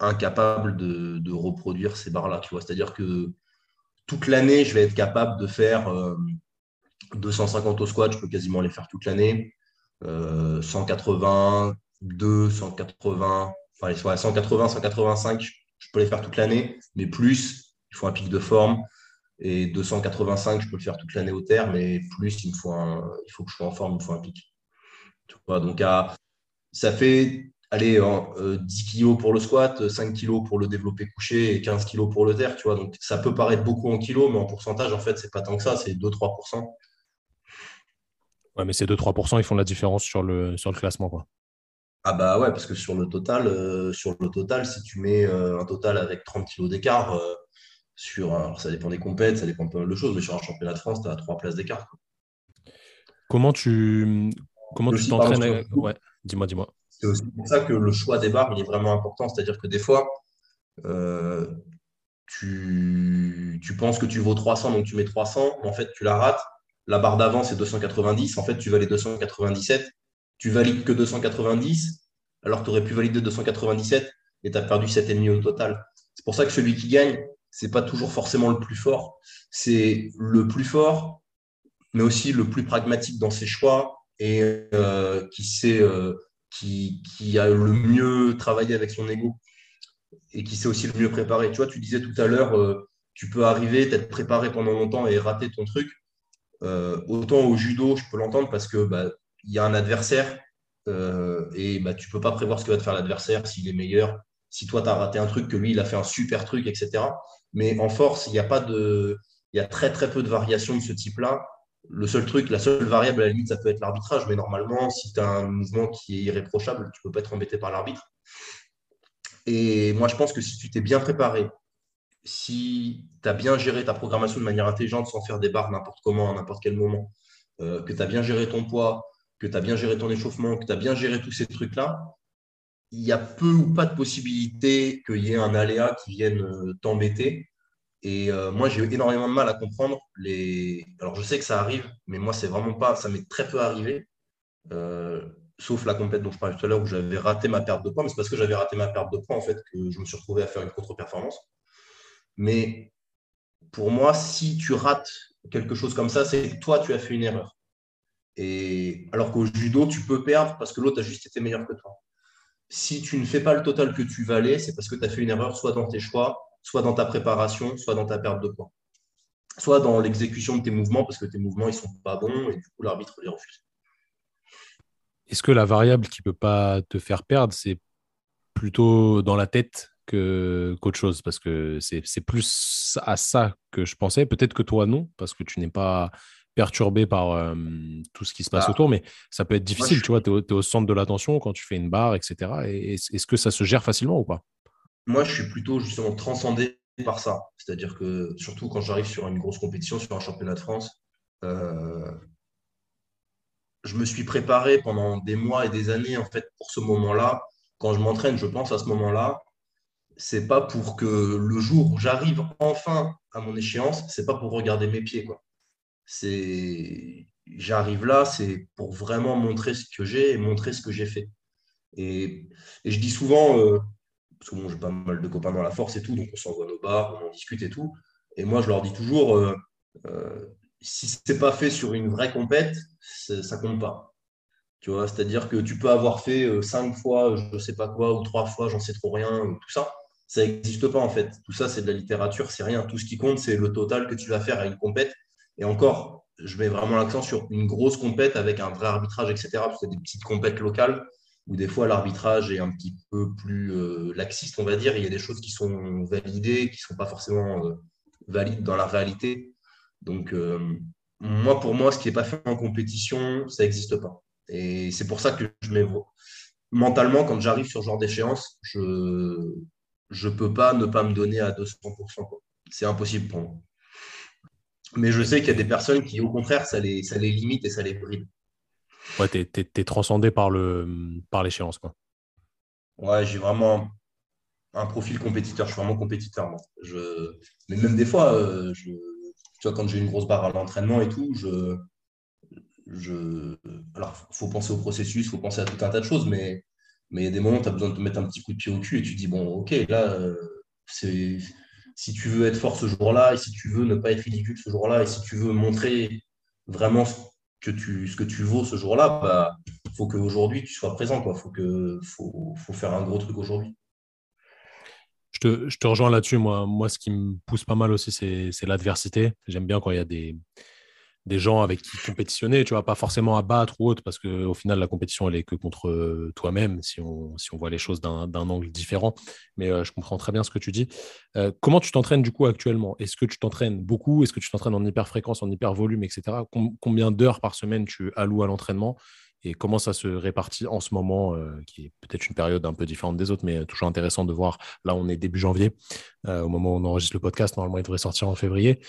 incapable de, reproduire ces barres-là. C'est-à-dire que toute l'année, je vais être capable de faire 250 euh, au squat, je peux quasiment les faire toute l'année. 180, 2, 180, enfin 180, 185, je peux les faire toute l'année, mais plus, il faut un pic de forme. Et 285, je peux le faire toute l'année au terme, mais plus, il, faut il faut que je sois en forme, il faut un pic. donc, ça fait allez, 10 euh, kg pour le squat, 5 kg pour le développé couché et 15 kg pour le terre. Tu vois, donc, ça peut paraître beaucoup en kilos, mais en pourcentage, en fait, c'est pas tant que ça, c'est 2-3%. Ouais, mais ces 2-3%, ils font la différence sur le, sur le classement. Quoi. Ah bah ouais, parce que sur le total, euh, sur le total si tu mets euh, un total avec 30 kg d'écart, euh, sur alors ça dépend des compètes, ça dépend de pas mal de choses, mais sur un championnat de France, tu as 3 places d'écart. Comment tu comment tu t'entraînes Ouais, dis-moi, dis-moi. C'est aussi pour ça que le choix des barres, il est vraiment important. C'est-à-dire que des fois, tu, tu penses que tu vaux 300, donc tu mets 300, mais en fait, tu la rates la barre d'avant, c'est 290. En fait, tu valides 297. Tu valides que 290, alors tu aurais pu valider 297 et tu as perdu 7,5 au total. C'est pour ça que celui qui gagne, ce n'est pas toujours forcément le plus fort. C'est le plus fort, mais aussi le plus pragmatique dans ses choix et euh, qui, sait, euh, qui, a le mieux travaillé avec son ego et qui sait aussi le mieux préparer. Tu vois, tu disais tout à l'heure, euh, tu peux arriver, t'être préparé pendant longtemps et rater ton truc. Euh, autant au judo, je peux l'entendre parce que bah, il y a un adversaire et bah, tu ne peux pas prévoir ce que va te faire l'adversaire, s'il est meilleur, si toi, tu as raté un truc, que lui, il a fait un super truc, etc. Mais en force, il y a pas de. Il y a très très peu de variations de ce type-là. Le seul truc, la seule variable à la limite, ça peut être l'arbitrage, mais normalement, si tu as un mouvement qui est irréprochable, tu ne peux pas être embêté par l'arbitre. Et moi, je pense que si tu t'es bien préparé, si tu as bien géré ta programmation de manière intelligente sans faire des barres n'importe comment, à n'importe quel moment, euh, que tu as bien géré ton poids, que tu as bien géré ton échauffement, que tu as bien géré tous ces trucs-là, il y a peu ou pas de possibilité qu'il y ait un aléa qui vienne euh, t'embêter. Et euh, moi, j'ai eu énormément de mal à comprendre les. Alors, je sais que ça arrive, mais moi, c'est vraiment pas. Ça m'est très peu arrivé. Sauf la complète dont je parlais tout à l'heure où j'avais raté ma perte de poids. Mais c'est parce que j'avais raté ma perte de poids, en fait, que je me suis retrouvé à faire une contre-performance. Mais pour moi, si tu rates quelque chose comme ça, c'est que toi, tu as fait une erreur. Et alors qu'au judo, tu peux perdre parce que l'autre a juste été meilleur que toi. Si tu ne fais pas le total que tu valais, c'est parce que tu as fait une erreur soit dans tes choix, soit dans ta préparation, soit dans ta perte de poids, soit dans l'exécution de tes mouvements, parce que tes mouvements, ils sont pas bons et du coup, l'arbitre les refuse. Est-ce que la variable qui ne peut pas te faire perdre, c'est plutôt dans la tête qu'autre chose Parce que c'est plus à ça que je pensais. Peut-être que toi, non, parce que tu n'es pas perturbé par euh, tout ce qui se passe bah, autour, mais ça peut être difficile, tu vois, tu es, au centre de l'attention quand tu fais une barre, etc. Est-ce que ça se gère facilement ou pas? Moi, je suis plutôt justement transcendé par ça. C'est-à-dire que surtout quand j'arrive sur une grosse compétition, sur un championnat de France, euh, je me suis préparé pendant des mois et des années en fait pour ce moment-là. Quand je m'entraîne, je pense à ce moment-là. C'est pas pour que le jour où j'arrive enfin à mon échéance, c'est pas pour regarder mes pieds quoi. C'est j'arrive là, c'est pour vraiment montrer ce que j'ai et montrer ce que j'ai fait. Et, je dis souvent, euh, parce que bon, j'ai pas mal de copains dans la force et tout, donc on s'envoie nos bars, on en discute et tout. Et moi, je leur dis toujours, euh, euh, si ce n'est pas fait sur une vraie compète, ça compte pas. Tu vois, c'est-à-dire que tu peux avoir fait euh, cinq fois, je ne sais pas quoi, ou trois fois, j'en sais trop rien, tout ça. Ça n'existe pas en fait. Tout ça, c'est de la littérature, c'est rien. Tout ce qui compte, c'est le total que tu vas faire à une compète. Et encore, je mets vraiment l'accent sur une grosse compète avec un vrai arbitrage, etc. Parce que des petites compètes locales, où des fois l'arbitrage est un petit peu plus euh, laxiste, on va dire. Il y a des choses qui sont validées, qui ne sont pas forcément euh, valides dans la réalité. Donc, euh, moi, pour moi, ce qui n'est pas fait en compétition, ça n'existe pas. Et c'est pour ça que je mets mentalement, quand j'arrive sur ce genre d'échéance, je ne peux pas ne pas me donner à 200%. C'est impossible pour moi. Mais je sais qu'il y a des personnes qui, au contraire, ça les, ça les limite et ça les bride. Ouais, t'es, es, transcendé par, l'échéance. Quoi. Ouais, j'ai vraiment un profil compétiteur. Je suis vraiment compétiteur. Moi. Je... Mais même des fois, euh, je... tu vois, quand j'ai une grosse barre à l'entraînement et tout, je. je... Alors, il faut penser au processus, il faut penser à tout un tas de choses, mais mais il y a des moments où tu as besoin de te mettre un petit coup de pied au cul et tu dis, bon, ok, là, euh, c'est si tu veux être fort ce jour-là, et si tu veux ne pas être ridicule ce jour-là, et si tu veux montrer vraiment que tu, ce que tu vaux ce jour-là, il bah, faut qu'aujourd'hui tu sois présent. Il faut, que, faut, faut faire un gros truc aujourd'hui. Je te, je te, rejoins là-dessus. Moi, moi, ce qui me pousse pas mal aussi, c'est l'adversité. J'aime bien quand il y a des, des gens avec qui compétitionner, tu vois, pas forcément à battre ou autre, parce qu'au final, la compétition, elle est que contre euh, toi-même, si on, si on voit les choses d'un angle différent. Mais euh, je comprends très bien ce que tu dis. Euh, comment tu t'entraînes du coup actuellement? Est-ce que tu t'entraînes beaucoup? Est-ce que tu t'entraînes en hyper fréquence, en hyper volume, etc. combien d'heures par semaine tu alloues à l'entraînement? Et comment ça se répartit en ce moment, qui est peut-être une période un peu différente des autres, mais toujours intéressant de voir. Là, on est début janvier, au moment où on enregistre le podcast. Normalement, il devrait sortir en février.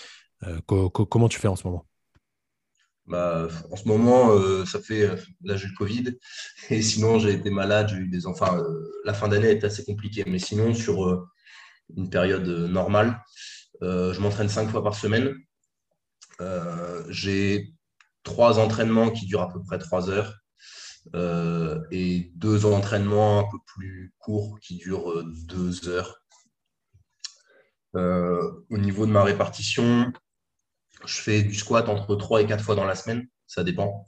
comment tu fais en ce moment? Bah, en ce moment, euh, ça fait. Euh, là, j'ai le Covid. *laughs* Et sinon, j'ai été malade. J'ai eu des enfants. Euh, la fin d'année est assez compliquée. Mais sinon, sur une période normale, je m'entraîne cinq fois par semaine. j'ai trois entraînements qui durent à peu près trois heures. et deux entraînements un peu plus courts qui durent deux heures. au niveau de ma répartition, je fais du squat entre 3 et 4 fois dans la semaine, ça dépend.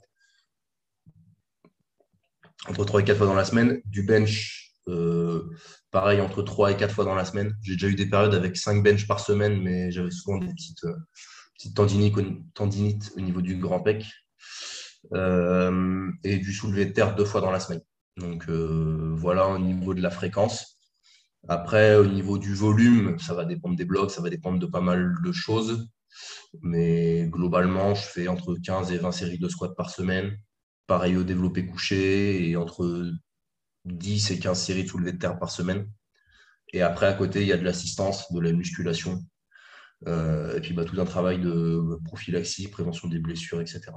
Entre 3 et 4 fois dans la semaine. Du bench, euh, pareil, entre 3 et 4 fois dans la semaine. J'ai déjà eu des périodes avec 5 bench par semaine, mais j'avais souvent des petites, euh, petites tendinites, au niveau du grand pec. et du soulevé de terre deux fois dans la semaine. Donc voilà au niveau de la fréquence. Après, au niveau du volume, ça va dépendre des blocs, ça va dépendre de pas mal de choses. Mais globalement, je fais entre 15 et 20 séries de squats par semaine. Pareil au développé couché et entre 10 et 15 séries de soulevé de terre par semaine. Et après, à côté, il y a de l'assistance, de la musculation. Euh, et puis bah, tout un travail de prophylaxie, prévention des blessures, etc.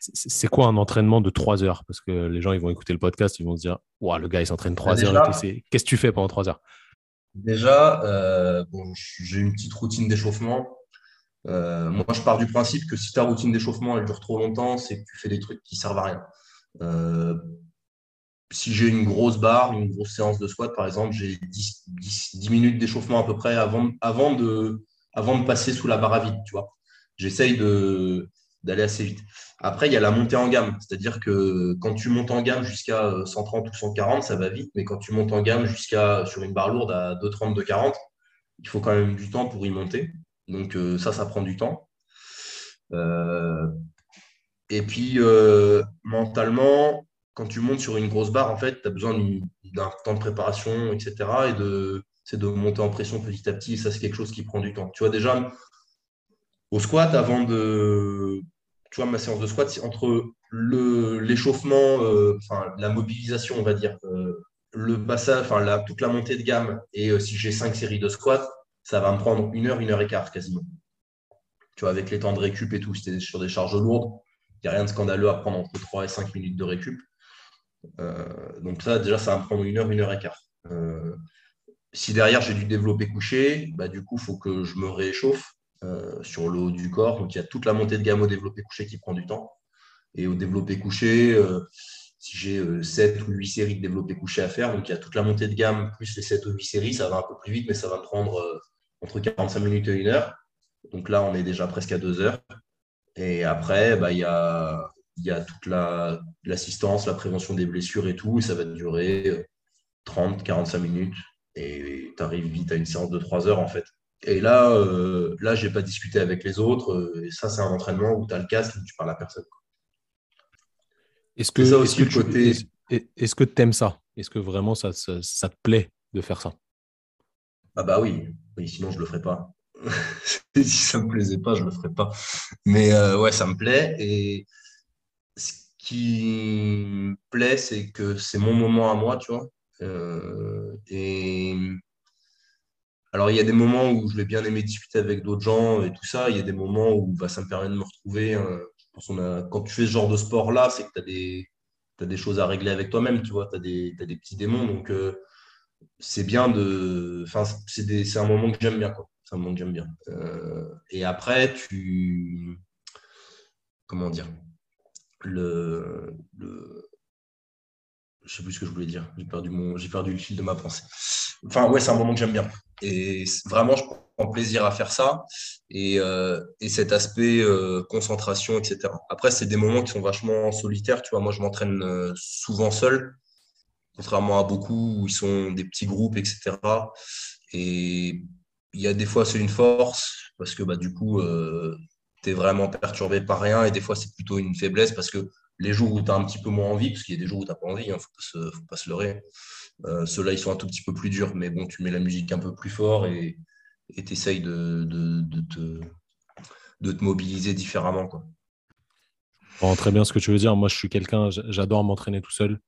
C'est quoi un entraînement de 3 heures? Parce que les gens, ils vont écouter le podcast, ils vont se dire Waouh, le gars, il s'entraîne 3 bah, heures. Qu'est-ce que tu fais pendant 3 heures Déjà, euh, j'ai une petite routine d'échauffement. Euh, moi, je pars du principe que si ta routine d'échauffement elle dure trop longtemps, c'est que tu fais des trucs qui servent à rien. Euh, si j'ai une grosse barre, une grosse séance de squat, par exemple, j'ai 10, 10, minutes d'échauffement à peu près avant, de, passer sous la barre à vide. Tu vois, j'essaye d'aller assez vite. Après, il y a la montée en gamme, c'est-à-dire que quand tu montes en gamme jusqu'à 130 ou 140, ça va vite, mais quand tu montes en gamme jusqu'à sur une barre lourde à 230, 240, il faut quand même du temps pour y monter. Donc euh, ça, ça prend du temps. Euh, et puis, euh, mentalement, quand tu montes sur une grosse barre, en fait, tu as besoin d'un temps de préparation, etc. Et c'est de monter en pression petit à petit. Et ça, c'est quelque chose qui prend du temps. Tu vois, déjà, au squat, avant de, tu vois, ma séance de squat, entre l'échauffement, enfin, la mobilisation, on va dire, le passage, enfin, toute la montée de gamme, et si j'ai cinq séries de squat, ça va me prendre une heure, une heure et quart quasiment. Tu vois, avec les temps de récup et tout, c'était sur des charges lourdes, il n'y a rien de scandaleux à prendre entre 3 et 5 minutes de récup. donc ça, déjà, ça va me prendre une heure, une heure et quart. si derrière j'ai du développé couché, bah, du coup, il faut que je me réchauffe. Euh, sur le haut du corps. Donc il y a toute la montée de gamme au développé couché qui prend du temps. Et au développé couché, euh, si j'ai 7 euh, ou 8 séries de développé couché à faire, donc il y a toute la montée de gamme plus les 7 ou 8 séries, ça va un peu plus vite, mais ça va me prendre entre 45 minutes et 1 heure. Donc là, on est déjà presque à 2 heures. Et après, bah, il, y a, y a toute l'assistance, la, prévention des blessures et tout, et ça va durer 30, 45 minutes. Et tu arrives vite à une séance de 3 heures en fait. Et là, euh, là je n'ai pas discuté avec les autres. Euh, et ça, c'est un entraînement où tu as le casque et tu parles à personne. Est-ce que, est-ce que, côté... tu aimes ça? Est-ce que vraiment ça, ça, te plaît de faire ça? Ah bah oui, sinon je le ferais pas. *laughs* si ça ne me plaisait pas, je ne le ferais pas. Mais euh, ouais, ça me plaît. Et ce qui me plaît, c'est que c'est mon moment à moi, tu vois. et alors, il y a des moments où je vais bien aimer discuter avec d'autres gens et tout ça. Il y a des moments où bah, ça me permet de me retrouver. Hein. quand tu fais ce genre de sport-là, c'est que tu as des, des choses à régler avec toi-même, tu vois. Tu as, des petits démons. Donc, euh, c'est bien de. Enfin, c'est un moment que j'aime bien. Euh, et après, tu. Comment dire le, le... Je sais plus ce que je voulais dire. J'ai perdu, mon... perdu le fil de ma pensée. Enfin, ouais, c'est un moment que j'aime bien. Et vraiment, je prends plaisir à faire ça. Et, euh, cet aspect euh, concentration, etc. Après, c'est des moments qui sont vachement solitaires. Tu vois, moi, je m'entraîne souvent seul, contrairement à beaucoup où ils sont des petits groupes, etc. Et il y a des fois, c'est une force parce que bah, du coup, tu es vraiment perturbé par rien. Et des fois, c'est plutôt une faiblesse parce que les jours où tu as un petit peu moins envie, parce qu'il y a des jours où tu n'as pas envie, il hein, ne faut, pas se leurrer. Euh, Ceux-là, ils sont un tout petit peu plus durs, mais bon, tu mets la musique un peu plus fort et tu essayes de, te, mobiliser différemment. Quoi. Très bien ce que tu veux dire. Moi, je suis quelqu'un, j'adore m'entraîner tout seul.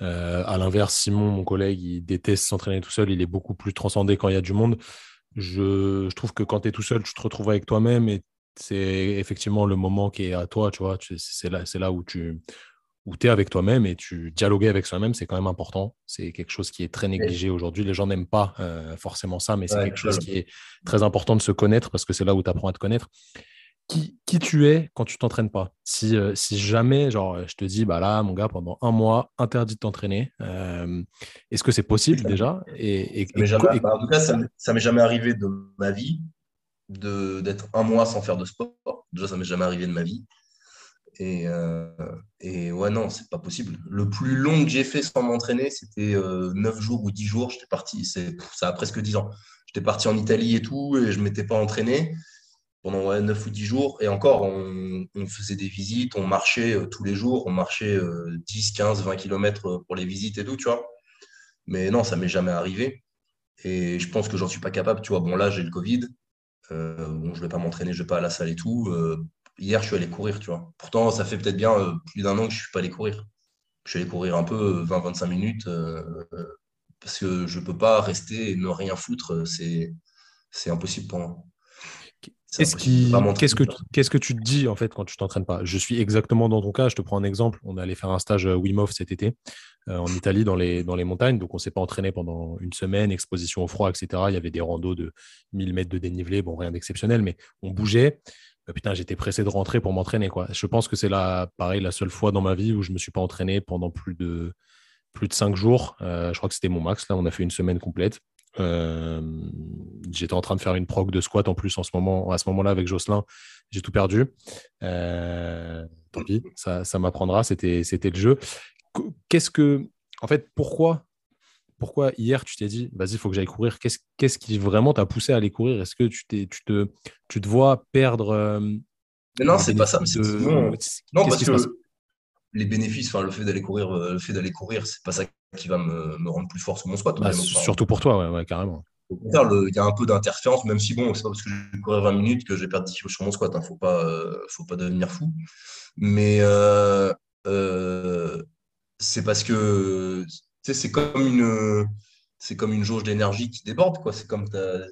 Euh, à l'inverse, Simon, mon collègue, il déteste s'entraîner tout seul. Il est beaucoup plus transcendé quand il y a du monde. Je, je trouve que quand tu es tout seul, tu te retrouves avec toi-même et c'est effectivement le moment qui est à toi. Tu vois, c'est là, là où tu, où tu es avec toi-même et tu dialoguer avec soi-même, c'est quand même important. C'est quelque chose qui est très négligé aujourd'hui. Les gens n'aiment pas euh, forcément ça, mais c'est quelque chose qui est très important de se connaître parce que c'est là où tu apprends à te connaître. Qui, qui tu es quand tu t'entraînes pas si, euh, si jamais, genre, je te dis, bah là, mon gars, pendant un mois, interdit de t'entraîner, euh, est-ce que c'est possible déjà? Et, bah, En tout cas, ça m'est jamais arrivé de ma vie d'être un mois sans faire de sport. Déjà, ça m'est jamais arrivé de ma vie. Et, euh, et ouais, non, c'est pas possible. Le plus long que j'ai fait sans m'entraîner, c'était euh, 9 jours ou 10 jours. J'étais parti, ça a presque 10 ans. J'étais parti en Italie et tout, et je ne m'étais pas entraîné. Pendant 9 ou 10 jours. Et encore, on, faisait des visites, on marchait euh, tous les jours, on marchait 10, 15, 20 km pour les visites et tout, tu vois. Mais non, ça m'est jamais arrivé. Et je pense que j'en suis pas capable. Tu vois, bon, là, j'ai le Covid. Euh, bon, je vais pas m'entraîner, je vais pas à la salle et tout. Euh, hier, je suis allé courir, tu vois. Pourtant, ça fait peut-être bien plus d'un an que je suis pas allé courir. Je suis allé courir un peu 20-25 minutes parce que je peux pas rester et ne rien foutre. C'est impossible pour moi. Qu'est-ce, que, tu te dis en fait quand tu t'entraînes pas? Je suis exactement dans ton cas. Je te prends un exemple. On est allé faire un stage euh, Wim Hof cet été euh, en Italie dans les, dans les montagnes. Donc on s'est pas entraîné pendant une semaine, exposition au froid, etc. Il y avait des randos de 1000 mètres de dénivelé. Bon, rien d'exceptionnel, mais on bougeait. Euh, putain, j'étais pressé de rentrer pour m'entraîner. Quoi. Je pense que c'est la, pareil, la seule fois dans ma vie où je me suis pas entraîné pendant plus de, plus de cinq jours. je crois que c'était mon max. Là, on a fait une semaine complète. Euh, j'étais en train de faire une prog de squat en plus en ce moment, à ce moment-là avec Jocelyn. J'ai tout perdu. Euh, tant pis, ça, ça m'apprendra. C'était, c'était le jeu. Qu'est-ce que, en fait, pourquoi, pourquoi hier tu t'es dit, vas-y, il faut que j'aille courir. Qu'est-ce, qu'est-ce qui vraiment t'a poussé à aller courir? Est-ce que tu, t'es, tu te, tu te vois perdre euh, mais non, c'est pas ça. Non, parce que les bénéfices, enfin, le fait d'aller courir, le fait d'aller courir, c'est pas ça qui va me, me, rendre plus fort sur mon squat. Bah, surtout pour toi, ouais, carrément. il y a un peu d'interférence, même si bon, c'est pas parce que je vais courir 20 minutes que je vais perdre 10 kilos sur mon squat. Il hein, ne faut pas, euh, faut pas devenir fou. Mais euh, euh, c'est parce que c'est comme une c'est comme une jauge d'énergie qui déborde. Quoi. C'est comme as,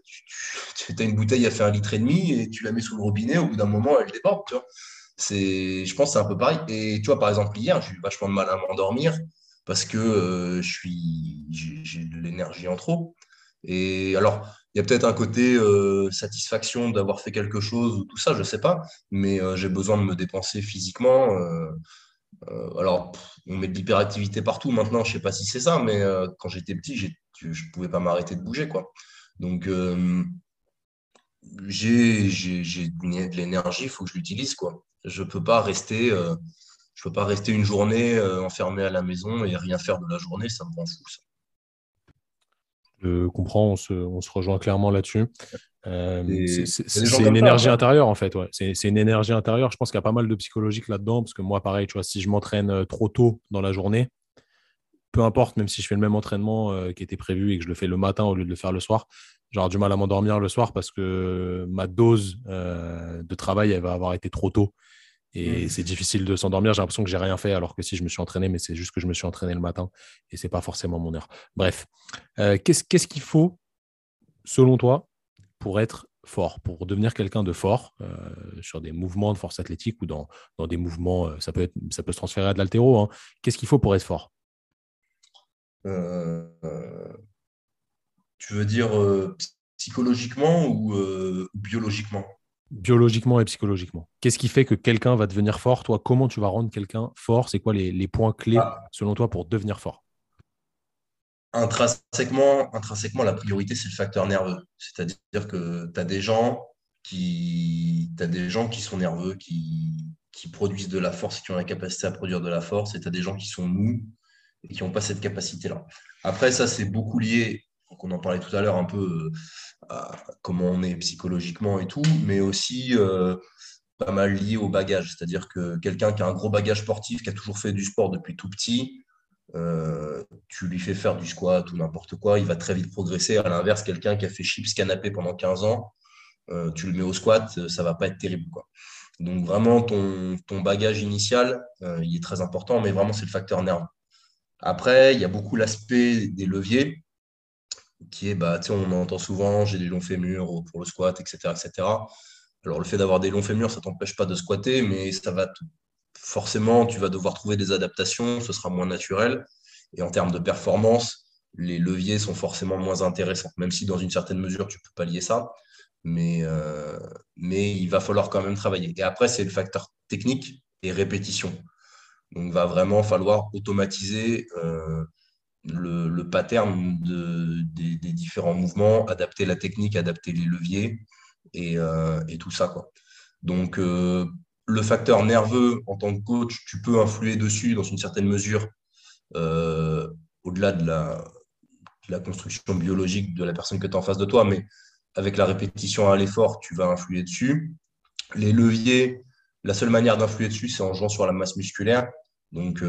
tu, as une bouteille à faire un litre et demi et tu la mets sous le robinet, au bout d'un moment, elle déborde. Tu vois. Je pense c'est un peu pareil. Et tu vois, par exemple, hier, j'ai eu vachement de mal à m'endormir parce que euh, je suis, j'ai de l'énergie en trop. Et alors, il y a peut-être un côté euh, satisfaction d'avoir fait quelque chose ou tout ça, je ne sais pas, mais euh, j'ai besoin de me dépenser physiquement. alors, on met de l'hyperactivité partout maintenant, je ne sais pas si c'est ça, mais quand j'étais petit, je ne pouvais pas m'arrêter de bouger. Quoi. Donc, j'ai de l'énergie, il faut que je l'utilise. Je ne peux pas rester je peux pas rester une journée euh, enfermé à la maison et rien faire de la journée, ça me rend fou. Ça. Je comprends, on se, on se rejoint clairement là-dessus. Euh, c'est une énergie intérieure en fait. Ouais. C'est une énergie intérieure. Je pense qu'il y a pas mal de psychologique là-dedans parce que moi, pareil, tu vois, si je m'entraîne euh, trop tôt dans la journée, peu importe, même si je fais le même entraînement qui était prévu et que je le fais le matin au lieu de le faire le soir, j'aurai du mal à m'endormir le soir parce que ma dose de travail elle va avoir été trop tôt et mm. c'est difficile de s'endormir. J'ai l'impression que j'ai rien fait, alors que si je me suis entraîné, mais c'est juste que je me suis entraîné le matin et c'est pas forcément mon heure. Bref, euh, qu'est-ce qu'il faut, selon toi, pour être fort, pour devenir quelqu'un de fort euh, sur des mouvements de force athlétique ou dans, dans des mouvements, euh, ça, peut être, ça peut se transférer à de l'altéro. Hein. Qu'est-ce qu'il faut pour être fort? Tu veux dire psychologiquement ou biologiquement? Biologiquement et psychologiquement Qu'est-ce qui fait que quelqu'un va devenir fort? Toi, comment tu vas rendre quelqu'un fort? C'est quoi les, points clés, ah. selon toi, pour devenir fort? Intrinsèquement, intrinsèquement, la priorité, c'est le facteur nerveux. C'est-à-dire que tu as des gens qui as des gens qui sont nerveux, qui, qui produisent de la force, qui ont la capacité à produire de la force, et tu as des gens qui sont mous et qui n'ont pas cette capacité-là. Après, ça, c'est beaucoup lié, on en parlait tout à l'heure un peu, comment on est psychologiquement et tout, mais aussi euh, pas mal lié au bagage. C'est-à-dire que quelqu'un qui a un gros bagage sportif, qui a toujours fait du sport depuis tout petit, euh, tu lui fais faire du squat ou n'importe quoi, il va très vite progresser. À l'inverse, quelqu'un qui a fait chips canapé pendant 15 ans, euh, tu le mets au squat, ça va pas être terrible. Donc vraiment, ton, ton bagage initial, il est très important, mais vraiment, c'est le facteur nerveux. Après, il y a beaucoup l'aspect des leviers qui est, bah, on entend souvent, j'ai des longs fémurs pour le squat, etc. etc. Alors, le fait d'avoir des longs fémurs, ça ne t'empêche pas de squatter, mais ça va forcément, tu vas devoir trouver des adaptations, ce sera moins naturel. Et en termes de performance, les leviers sont forcément moins intéressants, même si dans une certaine mesure, tu peux pallier ça. Mais, euh, mais il va falloir quand même travailler. Et après, c'est le facteur technique et répétition. Donc, il va vraiment falloir automatiser euh, le, pattern des, différents mouvements, adapter la technique, adapter les leviers et, euh, tout ça. Quoi. Donc, euh, le facteur nerveux en tant que coach, tu peux influer dessus dans une certaine mesure, euh, au-delà de la, la, construction biologique de la personne que tu as en face de toi, mais avec la répétition à l'effort, tu vas influer dessus. Les leviers, la seule manière d'influer dessus, c'est en jouant sur la masse musculaire. Donc,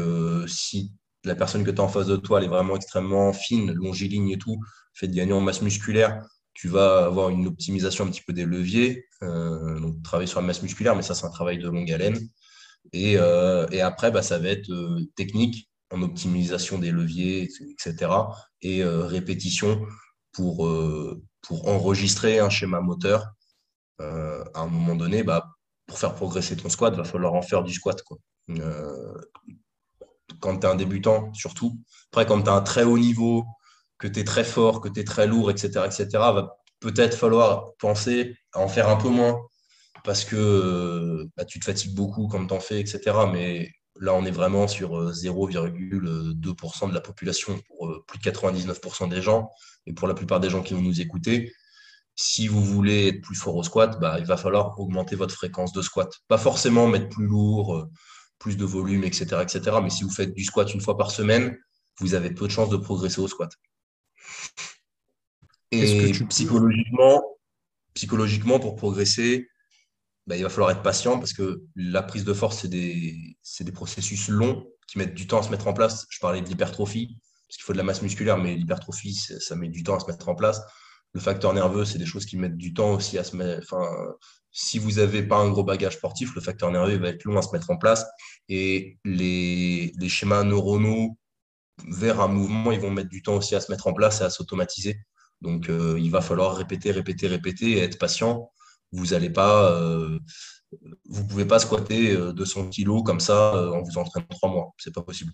si la personne que tu as en face de toi, elle est vraiment extrêmement fine, longiligne et tout, fait de gagner en masse musculaire, tu vas avoir une optimisation un petit peu des leviers. Euh, donc, travailler sur la masse musculaire, mais ça, c'est un travail de longue haleine. Et, euh, après, bah, ça va être technique en optimisation des leviers, etc. Et répétition pour, enregistrer un schéma moteur. à un moment donné, bah, pour faire progresser ton squat, il va falloir en faire du squat. Quand tu es un débutant, surtout. Après, quand tu as un très haut niveau, que tu es très fort, que tu es très lourd, etc., etc., va peut-être falloir penser à en faire un peu moins parce que bah, tu te fatigues beaucoup quand tu en fais, etc. Mais là, on est vraiment sur 0,2% euh, de la population pour euh, plus de 99% des gens. Et pour la plupart des gens qui vont nous écouter, si vous voulez être plus fort au squat, bah, il va falloir augmenter votre fréquence de squat. Pas forcément mettre plus lourd, euh, plus de volume, etc., etc. Mais si vous faites du squat une fois par semaine, vous avez peu de chances de progresser au squat. Et psychologiquement, psychologiquement, pour progresser, bah, il va falloir être patient parce que la prise de force, c'est des, des, processus longs qui mettent du temps à se mettre en place. Je parlais de l'hypertrophie, parce qu'il faut de la masse musculaire, mais l'hypertrophie, ça met du temps à se mettre en place le facteur nerveux, c'est des choses qui mettent du temps aussi à se mettre. Enfin, si vous n'avez pas un gros bagage sportif, le facteur nerveux va être long à se mettre en place. Et les, schémas neuronaux vers un mouvement, ils vont mettre du temps aussi à se mettre en place et à s'automatiser. Donc, euh, il va falloir répéter, répéter, répéter et être patient. Vous allez pas, euh, vous pouvez pas squatter 200 euh, kilos comme ça en vous entraînant trois mois. C'est pas possible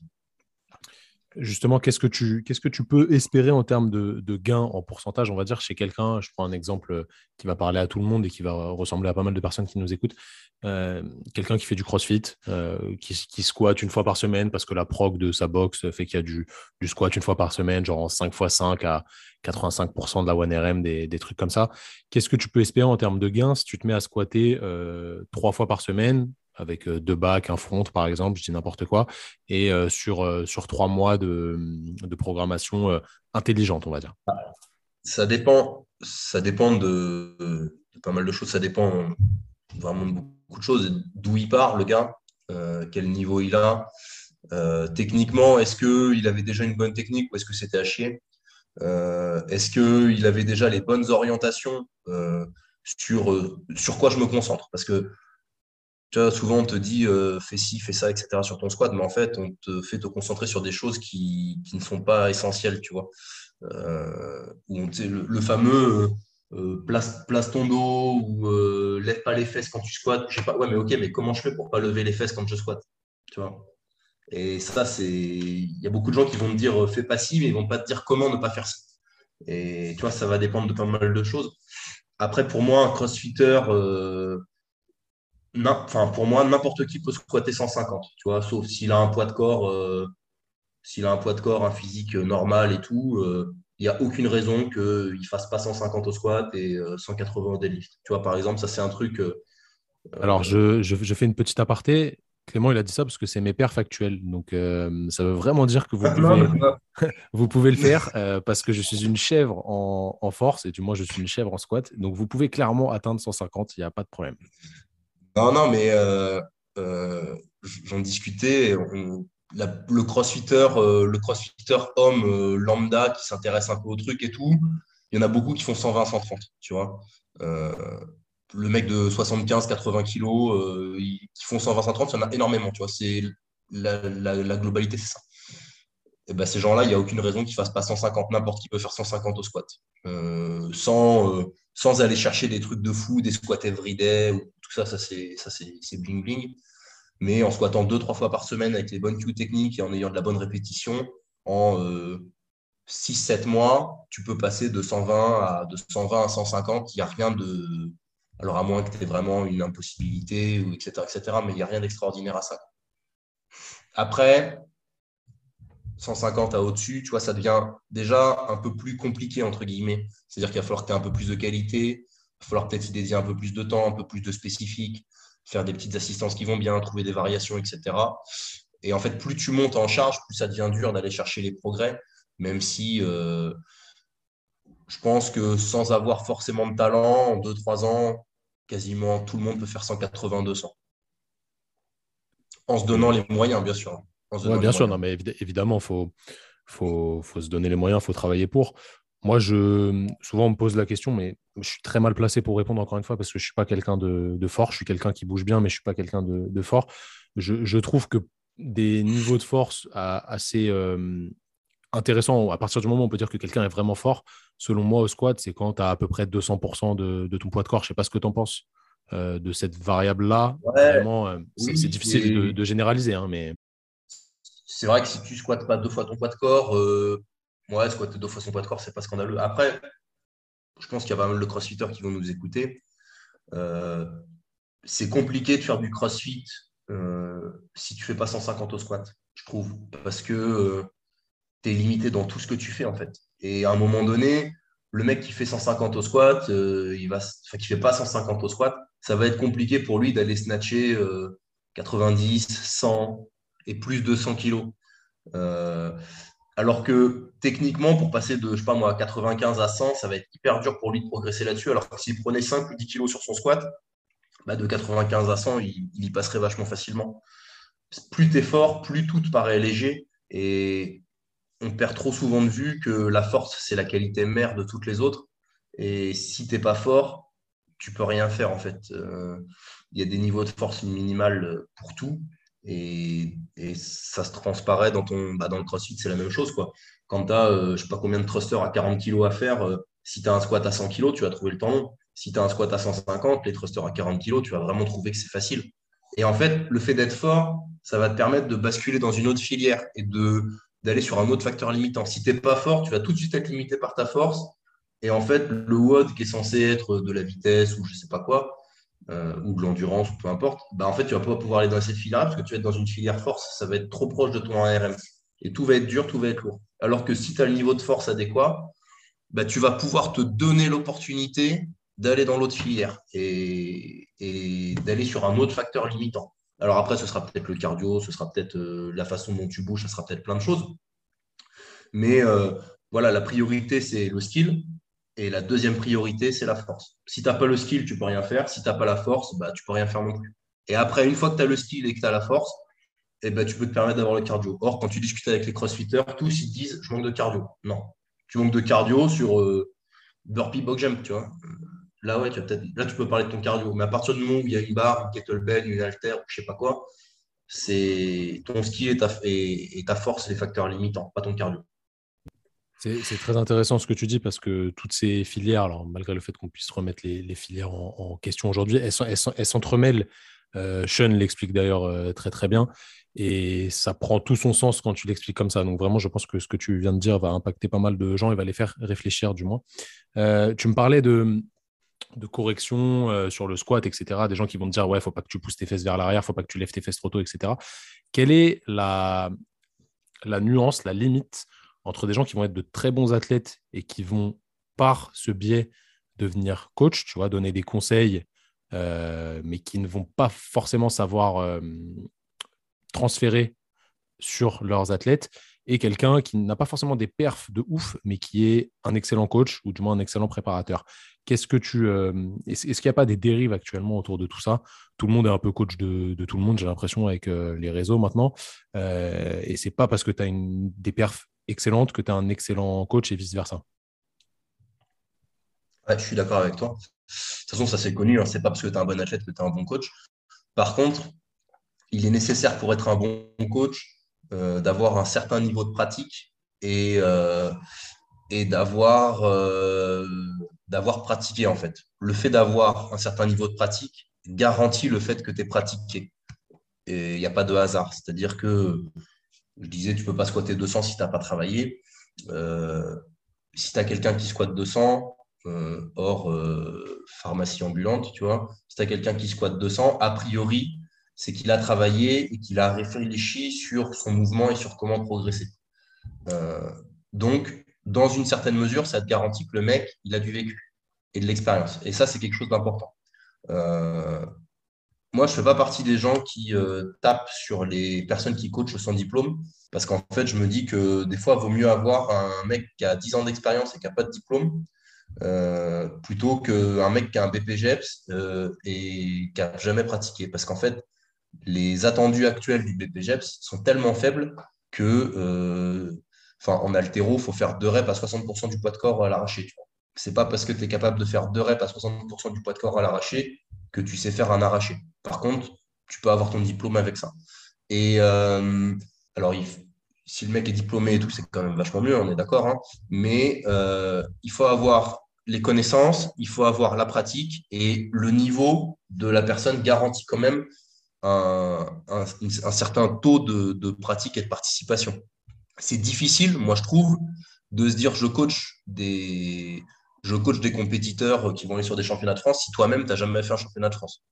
justement, qu'est-ce que tu, qu'est-ce que tu peux espérer en termes de, de gains en pourcentage, on va dire, chez quelqu'un Je prends un exemple euh, qui va parler à tout le monde et qui va ressembler à pas mal de personnes qui nous écoutent. Euh, quelqu'un qui fait du crossfit, euh, qui, qui squatte une fois par semaine parce que la prog de sa box fait qu'il y a du, du squat une fois par semaine, genre 5 x 5 à 85% de la 1RM, des, des, trucs comme ça. Qu'est-ce que tu peux espérer en termes de gains si tu te mets à squatter trois fois par semaine avec euh, deux bacs, un front par exemple, je dis n'importe quoi, et euh, sur, euh, sur trois mois de, de programmation intelligente, on va dire. Ça dépend, ça dépend de, pas mal de choses, ça dépend vraiment de beaucoup de choses, d'où il part le gars, quel niveau il a. techniquement, est-ce qu'il avait déjà une bonne technique ou est-ce que c'était à chier? Est-ce qu'il avait déjà les bonnes orientations sur, sur quoi je me concentre? Parce que souvent, on te dit euh, fais ci, fais ça, etc. sur ton squat, mais en fait, on te fait te concentrer sur des choses qui, ne sont pas essentielles, tu vois. Euh, le, fameux euh, place, place, ton dos ou lève pas les fesses quand tu squattes. Je sais pas, ouais, mais ok, mais comment je fais pour pas lever les fesses quand je squatte tu vois? Et ça, c'est. Il y a beaucoup de gens qui vont me dire fais pas ci, mais ils vont pas te dire comment ne pas faire ça. Et tu vois, ça va dépendre de pas mal de choses. Après, pour moi, un crossfitter, enfin, pour moi, n'importe qui peut squatter 150, tu vois, sauf s'il a un poids de corps, euh, s'il a un poids de corps, un physique normal et tout, euh, il n'y a aucune raison qu'il ne fasse pas 150 au squat et 180 euh, au deadlift. Tu vois, par exemple, ça c'est un truc. Alors, je, je, fais une petite aparté. Clément, il a dit ça parce que c'est mes perfs actuels. Donc, ça veut vraiment dire que vous pouvez, *laughs* vous pouvez le faire parce que je suis une chèvre en, en, force et du moins, je suis une chèvre en squat. Donc, vous pouvez clairement atteindre 150, il n'y a pas de problème. Non, non, mais euh, euh, j'en discutais. le crossfitter, euh, le crossfitter homme lambda qui s'intéresse un peu au truc et tout, il y en a beaucoup qui font 120, 130, tu vois. le mec de 75, 80 kilos qui font 120, 130, il y en a énormément, tu vois. C'est la, globalité, c'est ça. Et ben, ces gens-là, il n'y a aucune raison qu'ils ne fassent pas 150. N'importe qui peut faire 150 au squat. sans, sans aller chercher des trucs de fou, des squats everyday ou tout ça, ça c'est bling bling. Mais en squattant deux, trois fois par semaine avec les bonnes cues techniques et en ayant de la bonne répétition, en 6-7 euh, mois, tu peux passer de 120 à, de 120 à 150. Il n'y a rien de. Alors, à moins que tu aies vraiment une impossibilité, ou etc., etc., mais il n'y a rien d'extraordinaire à ça. Après, 150 à au-dessus, tu vois, ça devient déjà un peu plus compliqué, entre guillemets. C'est-à-dire qu'il va falloir que tu aies un peu plus de qualité, va falloir peut-être y dédier un peu plus de temps, un peu plus de spécifique, faire des petites assistances qui vont bien, trouver des variations, etc. Et en fait, plus tu montes en charge, plus ça devient dur d'aller chercher les progrès, même si euh, je pense que sans avoir forcément de talent, en 2-3 ans, quasiment tout le monde peut faire 180-200. En se donnant les moyens, bien sûr. bien sûr, non, mais évidemment, il faut, faut, faut, se donner les moyens, il faut travailler pour. Moi, je, souvent, on me pose la question, mais je suis très mal placé pour répondre encore une fois parce que je ne suis pas quelqu'un de, fort. Je suis quelqu'un qui bouge bien, mais je ne suis pas quelqu'un de, fort. Je, trouve que des niveaux de force assez euh, intéressants, à partir du moment où on peut dire que quelqu'un est vraiment fort, selon moi, au squat, c'est quand tu as à peu près 200% de, ton poids de corps. Je ne sais pas ce que tu en penses euh, de cette variable-là. Vraiment, euh, c'est difficile de, généraliser, hein, mais. C'est vrai que si tu squattes pas deux fois ton poids de corps, Ouais, squatter deux fois son poids de corps, c'est pas scandaleux. Après, je pense qu'il y a pas mal de crossfitters qui vont nous écouter. Euh, c'est compliqué de faire du crossfit euh, si tu fais pas 150 au squat, je trouve. Parce que euh, tu es limité dans tout ce que tu fais, en fait. Et à un moment donné, le mec qui fait 150 au squat, il va, enfin, qui fait pas 150 au squat, ça va être compliqué pour lui d'aller snatcher 90, 100 et plus de 100 kilos. Alors que techniquement, pour passer de, je sais pas moi, 95 à 100, ça va être hyper dur pour lui de progresser là-dessus. Alors que s'il prenait 5 ou 10 kilos sur son squat, bah, de 95 à 100, il, y passerait vachement facilement. Plus tu es fort, plus tout te paraît léger. Et on perd trop souvent de vue que la force, c'est la qualité mère de toutes les autres. Et si tu n'es pas fort, tu peux rien faire en fait. Euh, il y a des niveaux de force minimales pour tout. Et, ça se transparaît dans, ton, bah, le crossfit, c'est la même chose. Quoi. Quand tu as, euh, je sais pas combien de thrusters à 40 kg à faire, euh, si tu as un squat à 100 kg, tu vas trouver le temps long. Si tu as un squat à 150, les thrusters à 40 kg, tu vas vraiment trouver que c'est facile. Et en fait, le fait d'être fort, ça va te permettre de basculer dans une autre filière et d'aller sur un autre facteur limitant. Si tu n'es pas fort, tu vas tout de suite être limité par ta force. Et en fait, le WOD qui est censé être de la vitesse ou je ne sais pas quoi, euh, ou de l'endurance, peu importe, bah, en fait, tu vas pas pouvoir aller dans cette filière parce que tu vas être dans une filière force, ça va être trop proche de ton ARM. Et tout va être dur, tout va être lourd. Alors que si tu as le niveau de force adéquat, bah, tu vas pouvoir te donner l'opportunité d'aller dans l'autre filière et, d'aller sur un autre facteur limitant. Alors après, ce sera peut-être le cardio, ce sera peut-être euh, la façon dont tu bouges, ça sera peut-être plein de choses. Mais euh, voilà, la priorité, c'est le skill. Et la deuxième priorité, c'est la force. Si tu n'as pas le skill, tu ne peux rien faire. Si tu n'as pas la force, bah, tu ne peux rien faire non plus. Et après, une fois que tu as le skill et que tu as la force, eh ben, tu peux te permettre d'avoir le cardio. Or, quand tu discutes avec les crossfitters, tous ils disent je manque de cardio. Non. Tu manques de cardio sur euh, burpee box jump, tu vois. Là, ouais, tu là, tu peux parler de ton cardio. Mais à partir du moment où il y a une barre, une kettlebell, une halter, je sais pas quoi, c'est ton skill et ta, et ta force, les facteurs limitants, pas ton cardio. C'est très intéressant ce que tu dis parce que toutes ces filières, malgré le fait qu'on puisse remettre les, filières en, question aujourd'hui, elles s'entremêlent. Euh, Sean l'explique d'ailleurs euh, très très bien et ça prend tout son sens quand tu l'expliques comme ça. Donc vraiment, je pense que ce que tu viens de dire va impacter pas mal de gens et va les faire réfléchir du moins. Euh, tu me parlais de, de correction euh, sur le squat, etc. Des gens qui vont te dire ouais, faut pas que tu pousses tes fesses vers l'arrière, faut pas que tu lèves tes fesses trop tôt, etc. Quelle est la nuance, la limite entre des gens qui vont être de très bons athlètes et qui vont, par ce biais, devenir coach, tu vois, donner des conseils, euh, mais qui ne vont pas forcément savoir euh, transférer sur leurs athlètes, et quelqu'un qui n'a pas forcément des perfs de ouf, mais qui est un excellent coach ou du moins un excellent préparateur. Qu'est-ce que tu euh, est-ce, qu'il n'y a pas des dérives actuellement autour de tout ça? Tout le monde est un peu coach de, tout le monde, j'ai l'impression avec les réseaux maintenant, et c'est pas parce que tu as des perfs excellente que tu as un excellent coach et vice-versa. je suis d'accord avec toi. De toute façon, ça c'est connu, hein. c'est pas parce que tu es un bon athlète que tu es un bon coach. Par contre, il est nécessaire pour être un bon coach euh, d'avoir un certain niveau de pratique et, euh, et d'avoir, euh, d'avoir pratiqué en fait. Le fait d'avoir un certain niveau de pratique garantit le fait que tu es pratiqué. Et il n'y a pas de hasard. C'est-à-dire que je disais, tu ne peux pas squatter 200 si tu n'as pas travaillé. Euh, si tu as quelqu'un qui squatte 200, euh, hors euh, pharmacie ambulante, tu vois, si tu as quelqu'un qui squatte 200, a priori, c'est qu'il a travaillé et qu'il a réfléchi sur son mouvement et sur comment progresser. donc, dans une certaine mesure, ça te garantit que le mec, il a du vécu et de l'expérience. Et ça, c'est quelque chose d'important. Moi, je ne fais pas partie des gens qui euh, tapent sur les personnes qui coachent sans diplôme, parce qu'en fait, je me dis que des fois, il vaut mieux avoir un mec qui a 10 ans d'expérience et qui n'a pas de diplôme, euh, plutôt qu'un mec qui a un BPGEPS euh, et qui n'a jamais pratiqué. Parce qu'en fait, les attendus actuels du BPGEPS sont tellement faibles que, en altéro, il faut faire deux reps à 60% du poids de corps à l'arraché. Ce n'est pas parce que tu es capable de faire deux reps à 60% du poids de corps à l'arraché que tu sais faire un arraché. Par contre, tu peux avoir ton diplôme avec ça. Et alors, si le mec est diplômé et tout, c'est quand même vachement mieux, on est d'accord. Hein. mais il faut avoir les connaissances, il faut avoir la pratique et le niveau de la personne garantit quand même un, certain taux de, pratique et de participation. C'est difficile, moi je trouve, de se dire je coach des, je coach des compétiteurs qui vont aller sur des championnats de France si toi-même tu n'as jamais fait un championnat de France.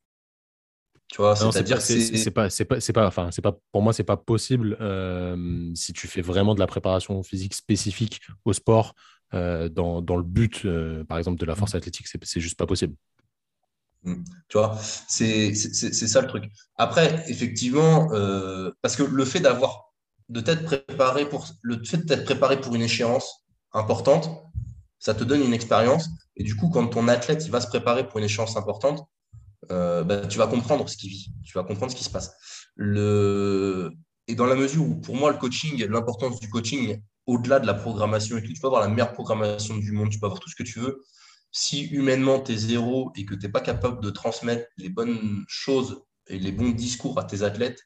Tu vois, c'est-à-dire que c'est pas, c'est pas, c'est pas, enfin, c'est pas, pour moi, c'est pas possible euh, si tu fais vraiment de la préparation physique spécifique au sport euh, dans, dans, le but, euh, par exemple, de la force athlétique, c'est juste pas possible. Mmh. Tu vois, c'est ça le truc. Après, effectivement, parce que le fait d'avoir, de t'être préparé pour, le fait d'être préparé pour une échéance importante, ça te donne une expérience. Et du coup, quand ton athlète il va se préparer pour une échéance importante, euh, bah, tu vas comprendre ce qu'il vit, tu vas comprendre ce qui se passe. Le... Et dans la mesure où, pour moi, le coaching, l'importance du coaching, au-delà de la programmation et tout, tu peux avoir la meilleure programmation du monde, tu peux avoir tout ce que tu veux. Si humainement, tu es zéro et que tu n'es pas capable de transmettre les bonnes choses et les bons discours à tes athlètes,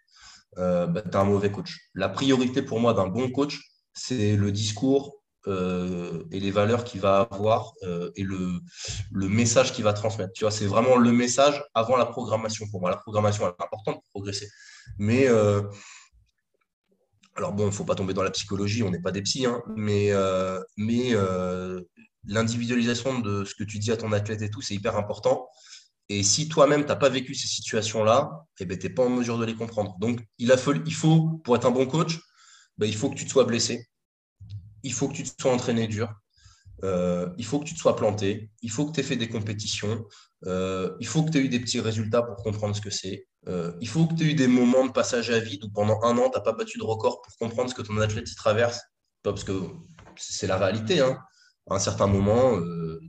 euh, bah, tu es un mauvais coach. La priorité pour moi d'un bon coach, c'est le discours euh, et les valeurs qu'il va avoir euh, et le, message qu'il va transmettre. Tu vois, c'est vraiment le message avant la programmation pour moi. La programmation est importante pour progresser. Mais, euh, alors bon, il ne faut pas tomber dans la psychologie, on n'est pas des psys, hein, mais, mais l'individualisation de ce que tu dis à ton athlète et tout, c'est hyper important. Et si toi-même, tu n'as pas vécu ces situations-là, eh ben, tu n'es pas en mesure de les comprendre. Donc, il, a il faut, pour être un bon coach, ben, il faut que tu te sois blessé il faut que tu te sois entraîné dur. Euh, il faut que tu te sois planté, il faut que tu aies fait des compétitions, euh, il faut que tu aies eu des petits résultats pour comprendre ce que c'est, euh, il faut que tu aies eu des moments de passage à vide où pendant un an, tu n'as pas battu de record pour comprendre ce que ton athlète y traverse. Parce que c'est la réalité. Hein. À un certain moment,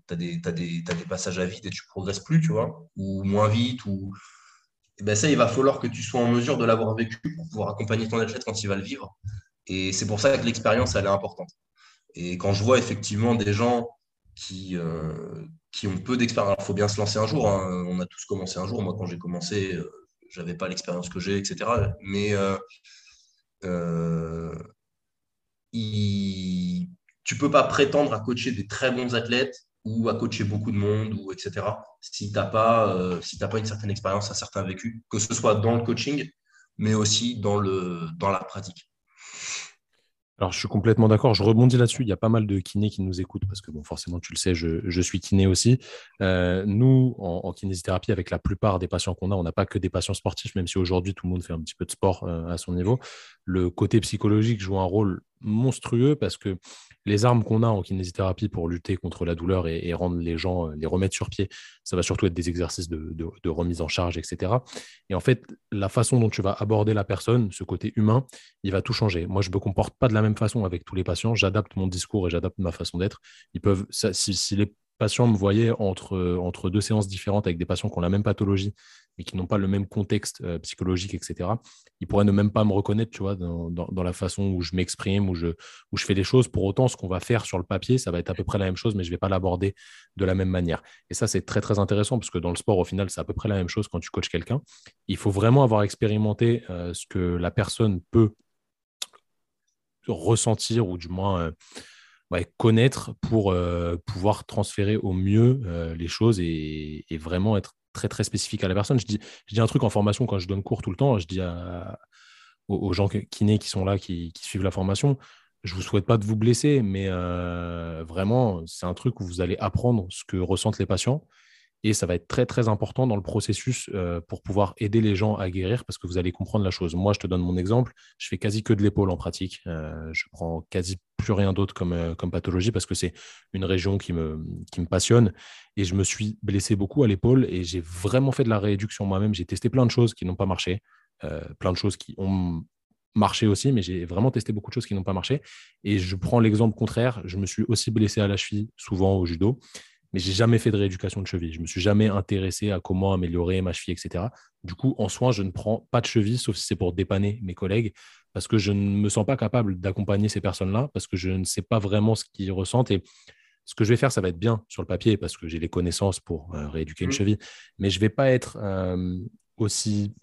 tu as, des, passages à vide et tu progresses plus, tu vois, ou moins vite. Ou... Et ben ça, il va falloir que tu sois en mesure de l'avoir vécu pour pouvoir accompagner ton athlète quand il va le vivre. Et c'est pour ça que l'expérience, elle est importante. Et quand je vois effectivement des gens qui, euh, qui ont peu d'expérience, il faut bien se lancer un jour. Hein. On a tous commencé un jour. Moi, quand j'ai commencé, euh, je n'avais pas l'expérience que j'ai, etc. Mais euh, tu ne peux pas prétendre à coacher des très bons athlètes ou à coacher beaucoup de monde, ou etc., si tu n'as pas, si pas une certaine expérience, un certain vécu, que ce soit dans le coaching, mais aussi dans, le, dans la pratique. Alors, je suis complètement d'accord. Je rebondis là-dessus. Il y a pas mal de kinés qui nous écoutent parce que, bon, forcément, tu le sais, je, suis kiné aussi. Euh, nous, en, kinésithérapie, avec la plupart des patients qu'on a, on n'a pas que des patients sportifs, même si aujourd'hui, tout le monde fait un petit peu de sport euh, à son niveau. Le côté psychologique joue un rôle monstrueux parce que les armes qu'on a en kinésithérapie pour lutter contre la douleur et, rendre les gens, euh, les remettre sur pied, ça va surtout être des exercices de, remise en charge, etc. Et en fait, la façon dont tu vas aborder la personne, ce côté humain, il va tout changer. Moi, je ne me comporte pas de la même façon avec tous les patients. J'adapte mon discours et j'adapte ma façon d'être. Ils peuvent, si, patients me voyaient entre, entre deux séances différentes avec des patients qui ont la même pathologie et qui n'ont pas le même contexte euh, psychologique, etc., ils pourraient ne même pas me reconnaître, tu vois, dans, dans, la façon où je m'exprime, où je, où je fais les choses. Pour autant, ce qu'on va faire sur le papier, ça va être à peu près la même chose, mais je ne vais pas l'aborder de la même manière. Et ça, c'est très, très intéressant parce que dans le sport, au final, c'est à peu près la même chose quand tu coaches quelqu'un. Il faut vraiment avoir expérimenté euh, ce que la personne peut ressentir ou du moins... Euh, connaître pour pouvoir transférer au mieux les choses et, vraiment être très très spécifique à la personne. Je dis, je dis un truc en formation quand je donne cours tout le temps, je dis aux, gens kinés qui sont là, qui, suivent la formation, je ne vous souhaite pas de vous blesser, mais vraiment, c'est un truc où vous allez apprendre ce que ressentent les patients et ça va être très, très important dans le processus euh, pour pouvoir aider les gens à guérir parce que vous allez comprendre la chose. Moi, je te donne mon exemple. Je fais quasi que de l'épaule en pratique. Euh, je prends quasi plus rien d'autre comme, euh, comme pathologie parce que c'est une région qui me, qui me passionne. Et je me suis blessé beaucoup à l'épaule et j'ai vraiment fait de la rééduction moi-même. J'ai testé plein de choses qui n'ont pas marché, plein de choses qui ont marché aussi, mais j'ai vraiment testé beaucoup de choses qui n'ont pas marché. Et je prends l'exemple contraire. Je me suis aussi blessé à la cheville, souvent au judo. Mais j'ai jamais fait de rééducation de cheville. Je me suis jamais intéressé à comment améliorer ma cheville, etc. Du coup, en soins, je ne prends pas de cheville, sauf si c'est pour dépanner mes collègues, parce que je ne me sens pas capable d'accompagner ces personnes-là, parce que je ne sais pas vraiment ce qu'ils ressentent. Et ce que je vais faire, ça va être bien sur le papier, parce que j'ai les connaissances pour euh, rééduquer une mmh. cheville, mais je ne vais pas être euh, aussi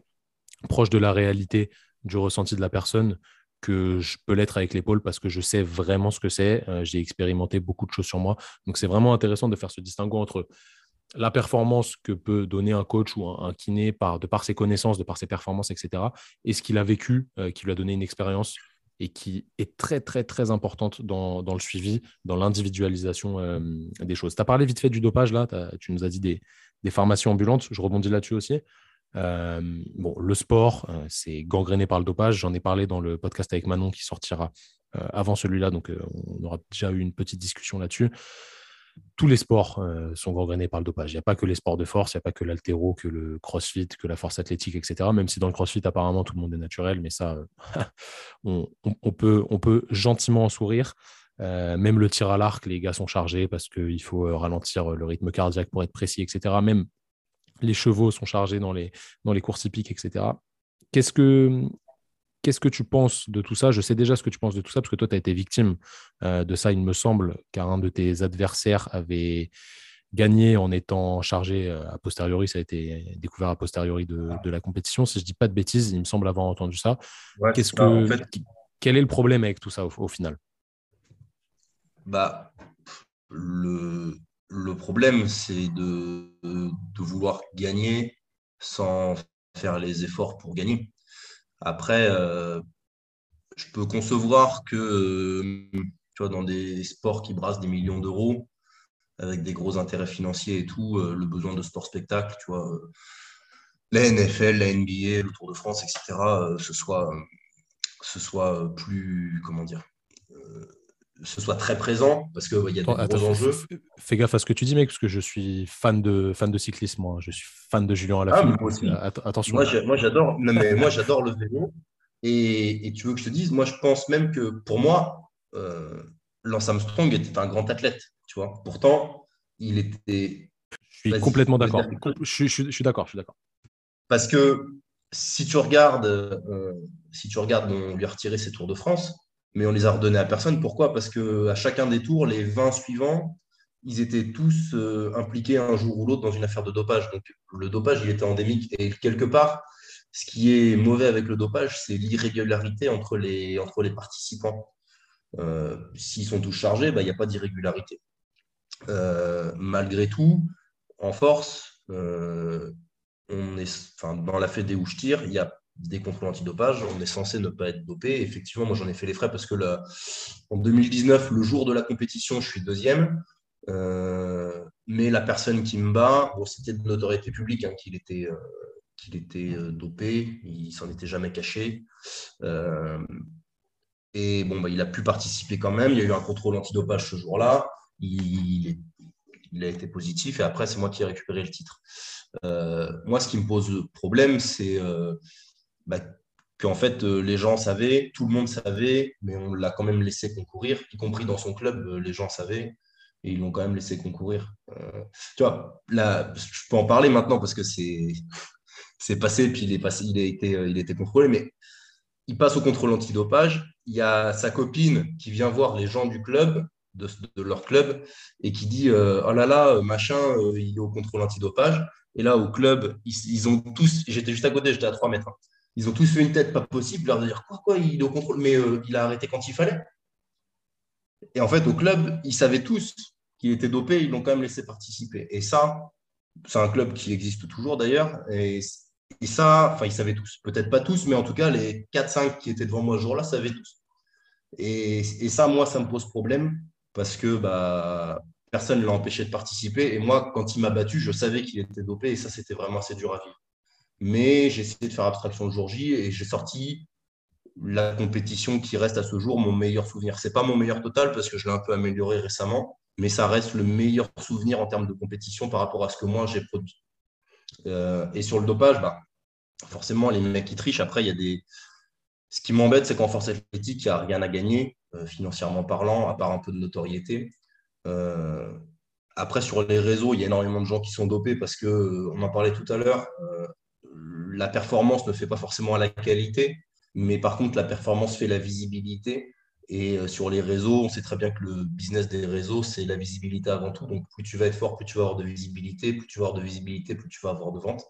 proche de la réalité du ressenti de la personne que je peux l'être avec l'épaule parce que je sais vraiment ce que c'est. Euh, j'ai expérimenté beaucoup de choses sur moi. Donc, c'est vraiment intéressant de faire ce distinguo entre la performance que peut donner un coach ou un, kiné par, de par ses connaissances, de par ses performances, etc. et ce qu'il a vécu, euh, qui lui a donné une expérience et qui est très, très, très importante dans, le suivi, dans l'individualisation euh, des choses. Tu as parlé vite fait du dopage, là, tu nous as dit des, des pharmacies ambulantes, je rebondis là-dessus aussi. Euh, bon, le sport, euh, c'est gangréné par le dopage. J'en ai parlé dans le podcast avec Manon qui sortira euh, avant celui-là, donc on aura déjà eu une petite discussion là-dessus. Tous les sports sont gangrénés par le dopage. Il n'y a pas que les sports de force, il n'y a pas que l'altéro, que le crossfit, que la force athlétique, etc. Même si dans le crossfit, apparemment, tout le monde est naturel, mais ça, *laughs* on, peut, on peut gentiment en sourire. même le tir à l'arc, les gars sont chargés parce qu'il faut ralentir le rythme cardiaque pour être précis, etc. Même les chevaux sont chargés dans les, dans les courses hippiques, etc. Qu'est-ce que, qu'est-ce que tu penses de tout ça? Je sais déjà ce que tu penses de tout ça, parce que toi, tu as été victime euh, de ça, il me semble, car un de tes adversaires avait gagné en étant chargé euh, a posteriori, ça a été découvert a posteriori de, la compétition. Si je ne dis pas de bêtises, il me semble avoir entendu ça. Qu'est-ce que, quel est le problème avec tout ça au, final? Bah, le, le problème, c'est de, vouloir gagner sans faire les efforts pour gagner. Après, euh, je peux concevoir que euh, tu vois, dans des sports qui brassent des millions d'euros, avec des gros intérêts financiers et tout, euh, le besoin de sport spectacle, tu vois, la NFL, la NBA, le Tour de France, etc., ce soit, ce soit plus, comment dire, ce soit très présent parce qu'il y a des gros enjeux. Fais gaffe à ce que tu dis, mec, parce que je suis fan de, fan de cyclisme. Moi. Je suis fan de Julien Alaphilippe. Ah, attention. Moi, j'adore, *laughs* mais moi, j'adore le vélo. Et, tu veux que je te dise, moi, je pense même que pour moi, euh, Lance Armstrong était un grand athlète. Tu vois. Pourtant, il était. Je suis complètement d'accord. Je, suis d'accord. Je suis d'accord. Parce que si tu regardes, euh, si tu regardes, on lui a retiré ses Tours de France mais on les a redonnés à personne. Pourquoi? Parce qu'à chacun des tours, les 20 suivants, ils étaient tous euh, impliqués un jour ou l'autre dans une affaire de dopage. Donc le dopage, il était endémique. Et quelque part, ce qui est mauvais avec le dopage, c'est l'irrégularité entre les, entre les participants. Euh, s'ils sont tous chargés, bah, il n'y a pas d'irrégularité. Euh, malgré tout, en force, on est, dans la fédé où je tire, il y a des contrôles antidopage, on est censé ne pas être dopé. Effectivement, moi j'en ai fait les frais parce que en 2019, le jour de la compétition, je suis deuxième. Euh, mais la personne qui me bat, c'était de notoriété publique hein, qu'il était, euh, euh, dopé, il s'en était jamais caché. et bon, bah, il a pu participer quand même. Il y a eu un contrôle antidopage ce jour-là. Il, il, a été positif et après, c'est moi qui ai récupéré le titre. moi, ce qui me pose problème, c'est bah, qu'en fait, euh, les gens savaient, tout le monde savait, mais on l'a quand même laissé concourir, y compris dans son club, euh, les gens savaient, et ils l'ont quand même laissé concourir. Euh, tu vois, là, je peux en parler maintenant parce que c'est, *laughs* c'est passé, puis il, est passé, il, a été, il a été contrôlé, mais il passe au contrôle antidopage. Il y a sa copine qui vient voir les gens du club, de, leur club, et qui dit Oh là là, machin, il est au contrôle antidopage. Et là, au club, ils, ont tous, j'étais juste à côté, j'étais à 3 mètres. Hein. Ils ont tous fait une tête pas possible, leur dire quoi, quoi, il est au contrôle, mais euh, il a arrêté quand il fallait. Et en fait, au club, ils savaient tous qu'il était dopé, ils l'ont quand même laissé participer. Et ça, c'est un club qui existe toujours d'ailleurs. Et, ça, enfin, ils savaient tous. Peut-être pas tous, mais en tout cas, les 4-5 qui étaient devant moi ce jour-là savaient tous. Et, ça, moi, ça me pose problème parce que bah, personne ne l'a empêché de participer. Et moi, quand il m'a battu, je savais qu'il était dopé et ça, c'était vraiment assez dur à vivre. Mais j'ai essayé de faire abstraction le jour J et j'ai sorti la compétition qui reste à ce jour mon meilleur souvenir. Ce n'est pas mon meilleur total parce que je l'ai un peu amélioré récemment, mais ça reste le meilleur souvenir en termes de compétition par rapport à ce que moi j'ai produit. Euh, et sur le dopage, bah, forcément, les mecs qui trichent, après, il y a des. Ce qui m'embête, c'est qu'en force athlétique, il n'y a rien à gagner, euh, financièrement parlant, à part un peu de notoriété. Euh, après, sur les réseaux, il y a énormément de gens qui sont dopés parce que, on en parlait tout à l'heure, la performance ne fait pas forcément à la qualité, mais par contre, la performance fait la visibilité. Et euh, sur les réseaux, on sait très bien que le business des réseaux, c'est la visibilité avant tout. Donc, plus tu vas être fort, plus tu vas avoir de visibilité. Plus tu vas avoir de visibilité, plus tu vas avoir de vente.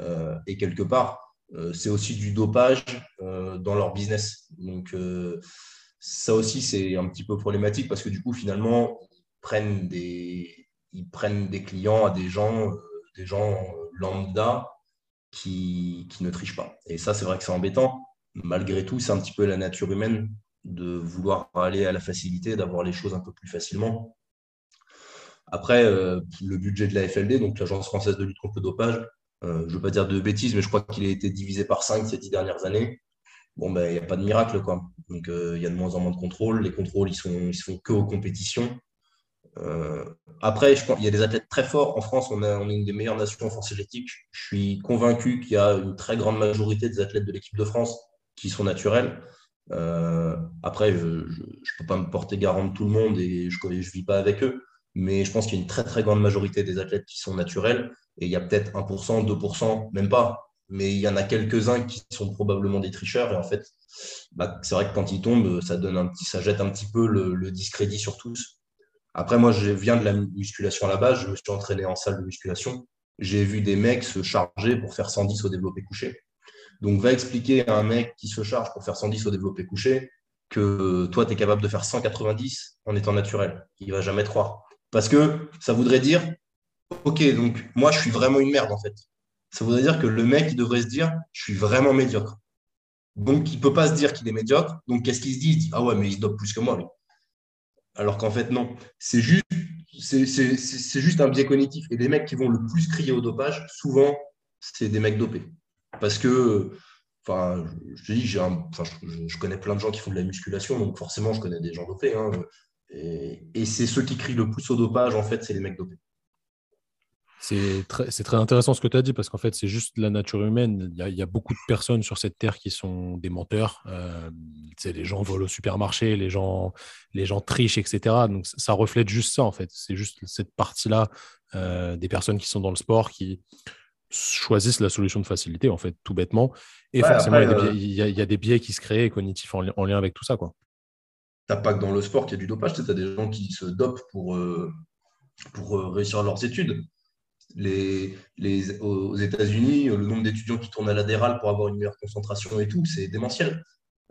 Euh, et quelque part, euh, c'est aussi du dopage dans leur business. Donc, ça aussi, c'est un petit peu problématique parce que du coup, finalement, ils prennent des, ils prennent des clients à des gens, des gens lambda qui, qui ne trichent pas. Et ça, c'est vrai que c'est embêtant. Malgré tout, c'est un petit peu la nature humaine de vouloir aller à la facilité, d'avoir les choses un peu plus facilement. Après, euh, le budget de la FLD, donc l'Agence française de lutte contre le dopage, euh, je ne veux pas dire de bêtises, mais je crois qu'il a été divisé par 5 ces dix dernières années. Bon, ben, il n'y a pas de miracle, quoi. Donc, euh, il y a de moins en moins de contrôles. Les contrôles, ils ne ils se font que aux compétitions. Après, je il y a des athlètes très forts. En France, on, est une des meilleures nations en force électrique. Je suis convaincu qu'il y a une très grande majorité des athlètes de l'équipe de France qui sont naturels. Euh, après, je ne peux pas me porter garant de tout le monde et je ne vis pas avec eux, mais je pense qu'il y a une très très grande majorité des athlètes qui sont naturels et il y a peut-être 1%, 2%, même pas, mais il y en a quelques-uns qui sont probablement des tricheurs et en fait, bah, c'est vrai que quand ils tombent, ça, donne ça jette un petit peu le, discrédit sur tous. Après, moi, je viens de la musculation à la base, je me suis entraîné en salle de musculation. J'ai vu des mecs se charger pour faire 110 au développé couché. Donc, va expliquer à un mec qui se charge pour faire 110 au développé couché que toi, tu es capable de faire 190 en étant naturel. Il va jamais te croire. Parce que ça voudrait dire, OK, donc moi, je suis vraiment une merde, en fait. Ça voudrait dire que le mec, il devrait se dire, je suis vraiment médiocre. Donc, il ne peut pas se dire qu'il est médiocre. Donc, qu'est-ce qu'il se dit? Il se dit, ah ouais, mais il se dope plus que moi, lui. Alors qu'en fait, non. C'est juste, un biais cognitif. Et les mecs qui vont le plus crier au dopage, souvent, c'est des mecs dopés. Parce que, enfin, je dis, je, connais plein de gens qui font de la musculation, donc forcément, je connais des gens dopés. Hein. et, c'est ceux qui crient le plus au dopage, en fait, c'est les mecs dopés. C'est très, très, intéressant ce que tu as dit parce qu'en fait, c'est juste la nature humaine. Il y, a, beaucoup de personnes sur cette terre qui sont des menteurs. Euh, les gens volent au supermarché, les gens, les gens trichent, etc. Donc, ça reflète juste ça, en fait. C'est juste cette partie-là euh, des personnes qui sont dans le sport qui, choisissent la solution de facilité, en fait, tout bêtement. Et forcément, il, y a des biais qui se créent cognitifs en, lien avec tout ça. quoi. T'as pas que dans le sport qu'il y a du dopage, tu as des gens qui se dopent pour, euh, pour réussir leurs études. Les, les, aux États-Unis, le nombre d'étudiants qui tournent à l'adéral pour avoir une meilleure concentration et tout, c'est démentiel.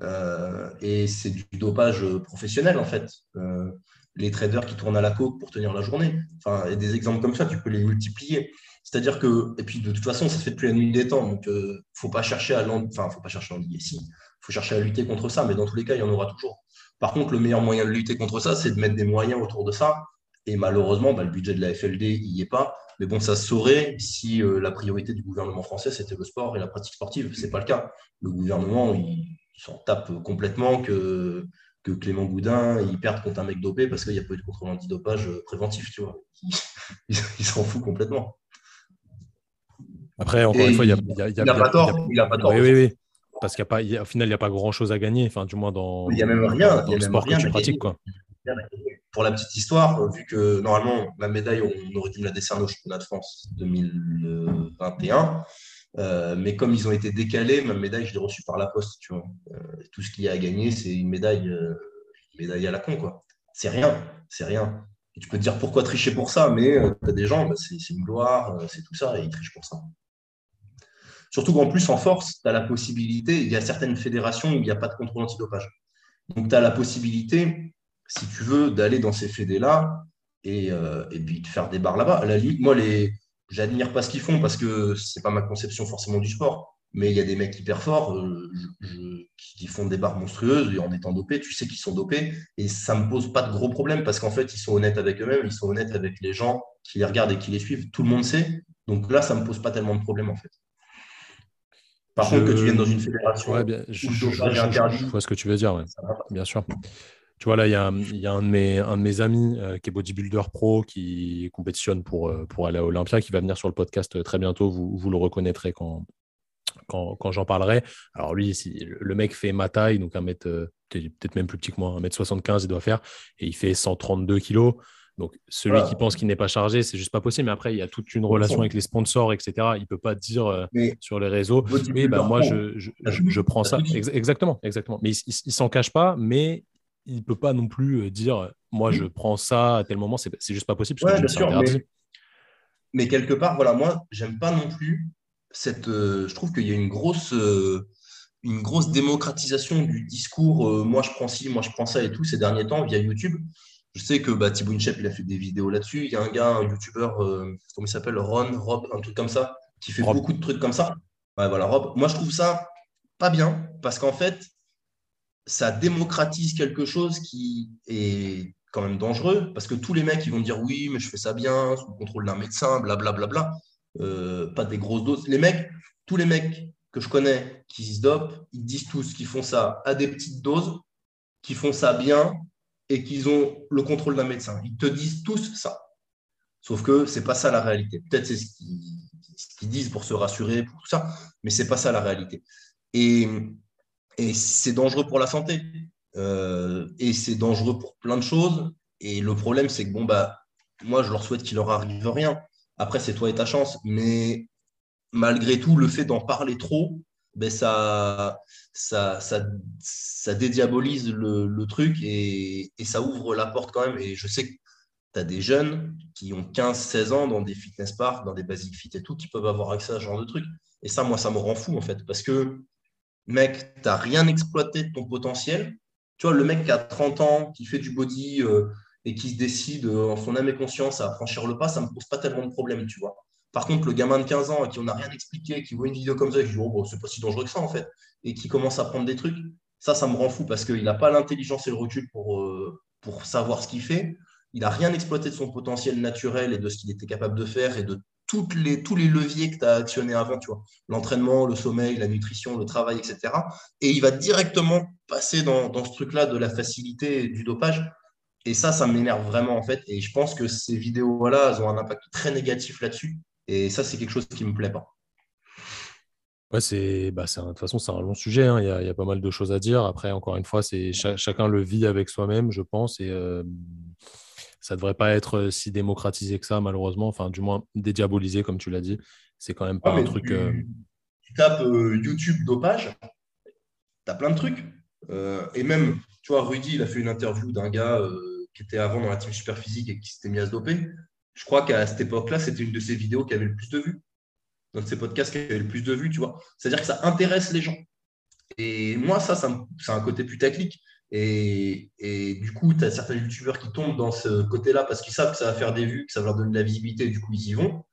Euh, et c'est du dopage professionnel, en fait. les traders qui tournent à la coke pour tenir la journée. Enfin, et des exemples comme ça, tu peux les multiplier. C'est-à-dire que, et puis de toute façon, ça se fait depuis la nuit des temps, donc euh, faut pas chercher à enfin, faut pas chercher à endiguer, si, faut chercher à lutter contre ça, mais dans tous les cas, il y en aura toujours. Par contre, le meilleur moyen de lutter contre ça, c'est de mettre des moyens autour de ça. Et malheureusement, bah, le budget de la FLD n'y est pas. Mais bon, ça se saurait si euh, la priorité du gouvernement français, c'était le sport et la pratique sportive. Ce n'est pas le cas. Le gouvernement, il, s'en tape complètement que, que Clément Goudin il perde contre un mec dopé parce qu'il n'y a pas eu de contrôle antidopage préventif, tu vois. *laughs* il s'en fout complètement. Après, encore une fois, il y a, il n'a pas tort. Il a pas tort. Oui, oui, oui. Parce qu'au final, il n'y a pas grand-chose à gagner, enfin, du moins dans, il y a même rien, dans le sport que tu pratiques. Quoi. Pour la petite histoire, vu que normalement, la médaille, on aurait dû me la décerner au championnat de France 2021. Euh, mais comme ils ont été décalés, ma médaille, je l'ai reçue par la poste. Tu vois. Euh, tout ce qu'il y a à gagner, c'est une médaille, euh, médaille à la con. C'est rien, c'est rien. Et tu peux te dire pourquoi tricher pour ça, mais tu as des gens, bah, c'est une gloire, c'est tout ça, et ils trichent pour ça. Surtout qu'en plus, en force, tu as la possibilité, il y a certaines fédérations où il n'y a pas de contrôle antidopage. Donc, tu as la possibilité, si tu veux, d'aller dans ces fédés-là et, euh, et, puis de faire des barres là-bas. À la limite, moi, les... j'admire pas ce qu'ils font parce que ce n'est pas ma conception forcément du sport. Mais il y a des mecs hyper forts euh, qui font des barres monstrueuses et en étant dopés, tu sais qu'ils sont dopés. Et ça ne me pose pas de gros problèmes parce qu'en fait, ils sont honnêtes avec eux-mêmes, ils sont honnêtes avec les gens qui les regardent et qui les suivent. Tout le monde sait. Donc là, ça ne me pose pas tellement de problèmes en fait. Par contre, que tu viennes dans une fédération. je, vois ce que tu veux dire, bien sûr. Tu vois, là, il y a, un, de mes, un de mes amis euh, qui est bodybuilder pro, qui compétitionne pour, euh, pour aller à Olympia, qui va venir sur le podcast euh, très bientôt. Vous, vous le reconnaîtrez quand, quand, quand j'en parlerai. Alors, lui, si, le mec fait ma taille, donc un mètre, peut-être même plus petit que moi, 1m75, il doit faire, et il fait 132 kilos. Donc, celui qui pense qu'il n'est pas chargé, c'est juste pas possible. Mais après, il y a toute une relation avec les sponsors, etc. Il peut pas dire euh, sur les réseaux, oui, bah, moi, je, je, prends ça. exactement, exactement. Mais il, ne s'en cache pas, mais il peut pas non plus euh, dire, moi, je prends ça à tel moment. C'est juste pas possible. bien sûr, mais, quelque part, voilà, moi, j'aime pas non plus cette. Euh, je trouve qu'il y a une grosse une grosse démocratisation du discours moi je prends ci, moi je prends ça et tout ces derniers temps via YouTube. Je sais que bah, Thibaut Inchep, il a fait des vidéos là-dessus. Il y a un gars, un youtubeur, euh, comment il s'appelle Ron, Rob, un truc comme ça, qui fait beaucoup de trucs comme ça. Ouais, voilà, Rob. Moi, je trouve ça pas bien parce qu'en fait, ça démocratise quelque chose qui est quand même dangereux parce que tous les mecs, ils vont dire oui, mais je fais ça bien, sous le contrôle d'un médecin, blablabla. Bla, bla, bla. Euh, pas des grosses doses. Les mecs, tous les mecs que je connais qui se dopent, ils disent tous qu'ils font ça à des petites doses, qu'ils font ça bien et qu'ils ont le contrôle d'un médecin. Ils te disent tous ça. Sauf que ce n'est pas ça la réalité. Peut-être c'est ce qu'ils disent pour se rassurer, pour tout ça, mais ce n'est pas ça la réalité. Et, et c'est dangereux pour la santé. Euh, et c'est dangereux pour plein de choses. Et le problème, c'est que bon, bah, moi, je leur souhaite qu'il leur arrive rien. Après, c'est toi et ta chance. Mais malgré tout, le fait d'en parler trop, ben ça, ça, ça, dédiabolise le, truc et, ça ouvre la porte quand même. Et je sais que tu as des jeunes qui ont 15-16 ans dans des fitness parks, dans des basic fit et tout, qui peuvent avoir accès à ce genre de truc. Et ça, moi, ça me rend fou en fait. Parce que, mec, tu n'as rien exploité de ton potentiel. Tu vois, le mec qui a 30 ans, qui fait du body euh, et qui se décide euh, en son âme et conscience à franchir le pas, ça ne me pose pas tellement de problème, tu vois. Par contre, le gamin de 15 ans à qui on n'a rien expliqué, qui voit une vidéo comme ça, et qui dit oh, c'est pas si dangereux que ça en fait, et qui commence à prendre des trucs, ça, ça me rend fou parce qu'il n'a pas l'intelligence et le recul pour, euh, pour savoir ce qu'il fait. Il n'a rien exploité de son potentiel naturel et de ce qu'il était capable de faire et de toutes les, tous les leviers que tu as actionnés avant, tu vois. L'entraînement, le sommeil, la nutrition, le travail, etc. Et il va directement passer dans, dans ce truc-là de la facilité du dopage. Et ça, ça m'énerve vraiment, en fait. Et je pense que ces vidéos-là, elles ont un impact très négatif là-dessus. Et ça, c'est quelque chose qui me plaît pas. Ouais, c'est, bah, de toute façon, c'est un long sujet. Hein. Il, y a, pas mal de choses à dire. Après, encore une fois, c'est chacun le vit avec soi-même, je pense. Et euh, ça ne devrait pas être euh, si démocratisé que ça, malheureusement. Enfin, du moins, dédiabolisé, comme tu l'as dit. C'est quand même pas un truc. Tu, euh, tapes YouTube dopage, tu as plein de trucs. et même, tu vois, Rudy, il a fait une interview d'un gars qui était avant dans la team super physique et qui s'était mis à se doper je crois qu'à cette époque-là, c'était une de ces vidéos qui avait le plus de vues. Dans ces podcasts qui avait le plus de vues, tu vois. C'est-à-dire que ça intéresse les gens. Et moi, ça, c'est un côté putaclic. Et, du coup, tu as certains youtubeurs qui tombent dans ce côté-là parce qu'ils savent que ça va faire des vues, que ça va leur donner de la visibilité, et du coup, ils y vont.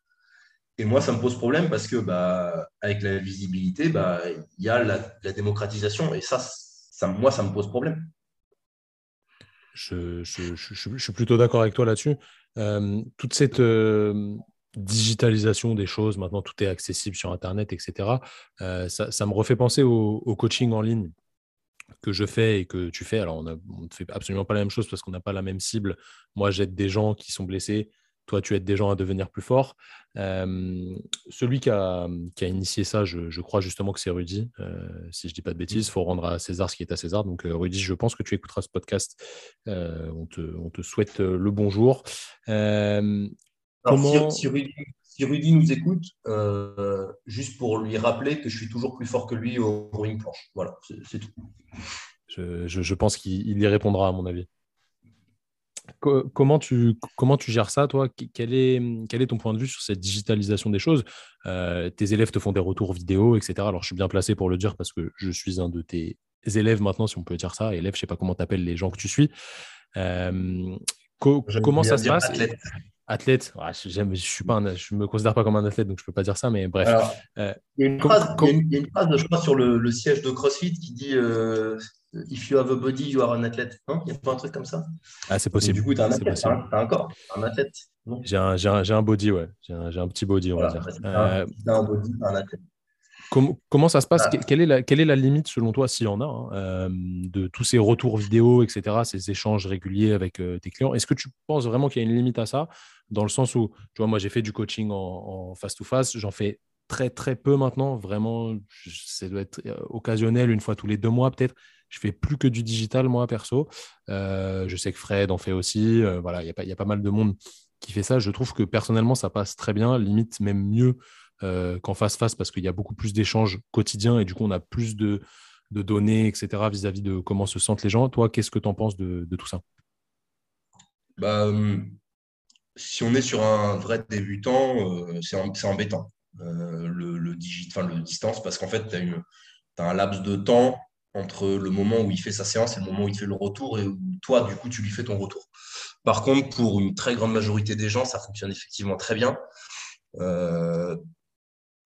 Et moi, ça me pose problème parce que bah, avec la visibilité, bah, il y a la, démocratisation. Et ça, ça, moi, ça me pose problème. Je suis plutôt d'accord avec toi là-dessus. Euh, toute cette euh, digitalisation des choses, maintenant tout est accessible sur Internet, etc., euh, ça, me refait penser au, coaching en ligne que je fais et que tu fais. Alors, on ne fait absolument pas la même chose parce qu'on n'a pas la même cible. Moi, j'aide des gens qui sont blessés toi, tu aides des gens à devenir plus forts. Euh, celui qui a, initié ça, je, crois justement que c'est Rudy. Euh, si je ne dis pas de bêtises, il faut rendre à César ce qui est à César. Donc, euh, Rudy, je pense que tu écouteras ce podcast. On te, souhaite le bonjour. comment... si, Rudy, nous écoute, juste pour lui rappeler que je suis toujours plus fort que lui au rowing planche. Voilà, c'est tout. je pense qu'il y répondra, à mon avis comment, tu, comment tu gères ça, toi? Quel est, quel est ton point de vue sur cette digitalisation des choses? Euh, Tes élèves te font des retours vidéo, etc. Alors, je suis bien placé pour le dire parce que je suis un de tes élèves maintenant, si on peut dire ça. Élève, je ne sais pas comment tu appelles les gens que tu suis. Euh, comment ça se passe? Athlète, je ne suis pas je me considère pas comme un athlète, donc je ne peux pas dire ça, mais bref. Euh, il, y a une phrase, je crois, sur le, siège de CrossFit qui dit If you have a body, you are an athlete. Il n'y a pas un truc comme ça? Ah, c'est possible. du coup, tu es un athlète, tu as un corps, un athlète. J'ai un, un, un, body, ouais. J'ai un, un, petit body, on va dire. As, un body, un athlète. Comment ça se passe? Quelle, est la, quelle est la limite, selon toi, s'il y en a, hein, euh, de tous ces retours vidéo, etc., ces échanges réguliers avec euh, tes clients? Est-ce que tu penses vraiment qu'il y a une limite à ça? Dans le sens où, tu vois, moi, j'ai fait du coaching en face-to-face, j'en fais très, très peu maintenant. Vraiment, ça doit être euh, occasionnel, une fois tous les deux mois, peut-être Je fais plus que du digital, moi, perso. je sais que Fred en fait aussi. voilà, il y, y, a pas mal de monde qui fait ça. Je trouve que personnellement, ça passe très bien, limite même mieux qu'en face-face parce qu'il y a beaucoup plus d'échanges quotidiens et du coup, on a plus de, de données, etc., vis-à-vis de comment se sentent les gens. Toi, qu'est-ce que tu en penses de, tout ça? Bah, hum, Si on est sur un vrai débutant, euh, c'est embêtant, euh, le, le, le distance, parce qu'en fait, tu as, un laps de temps entre le moment où il fait sa séance et le moment où il fait le retour, et où toi, du coup, tu lui fais ton retour. Par contre, pour une très grande majorité des gens, ça fonctionne effectivement très bien. Euh,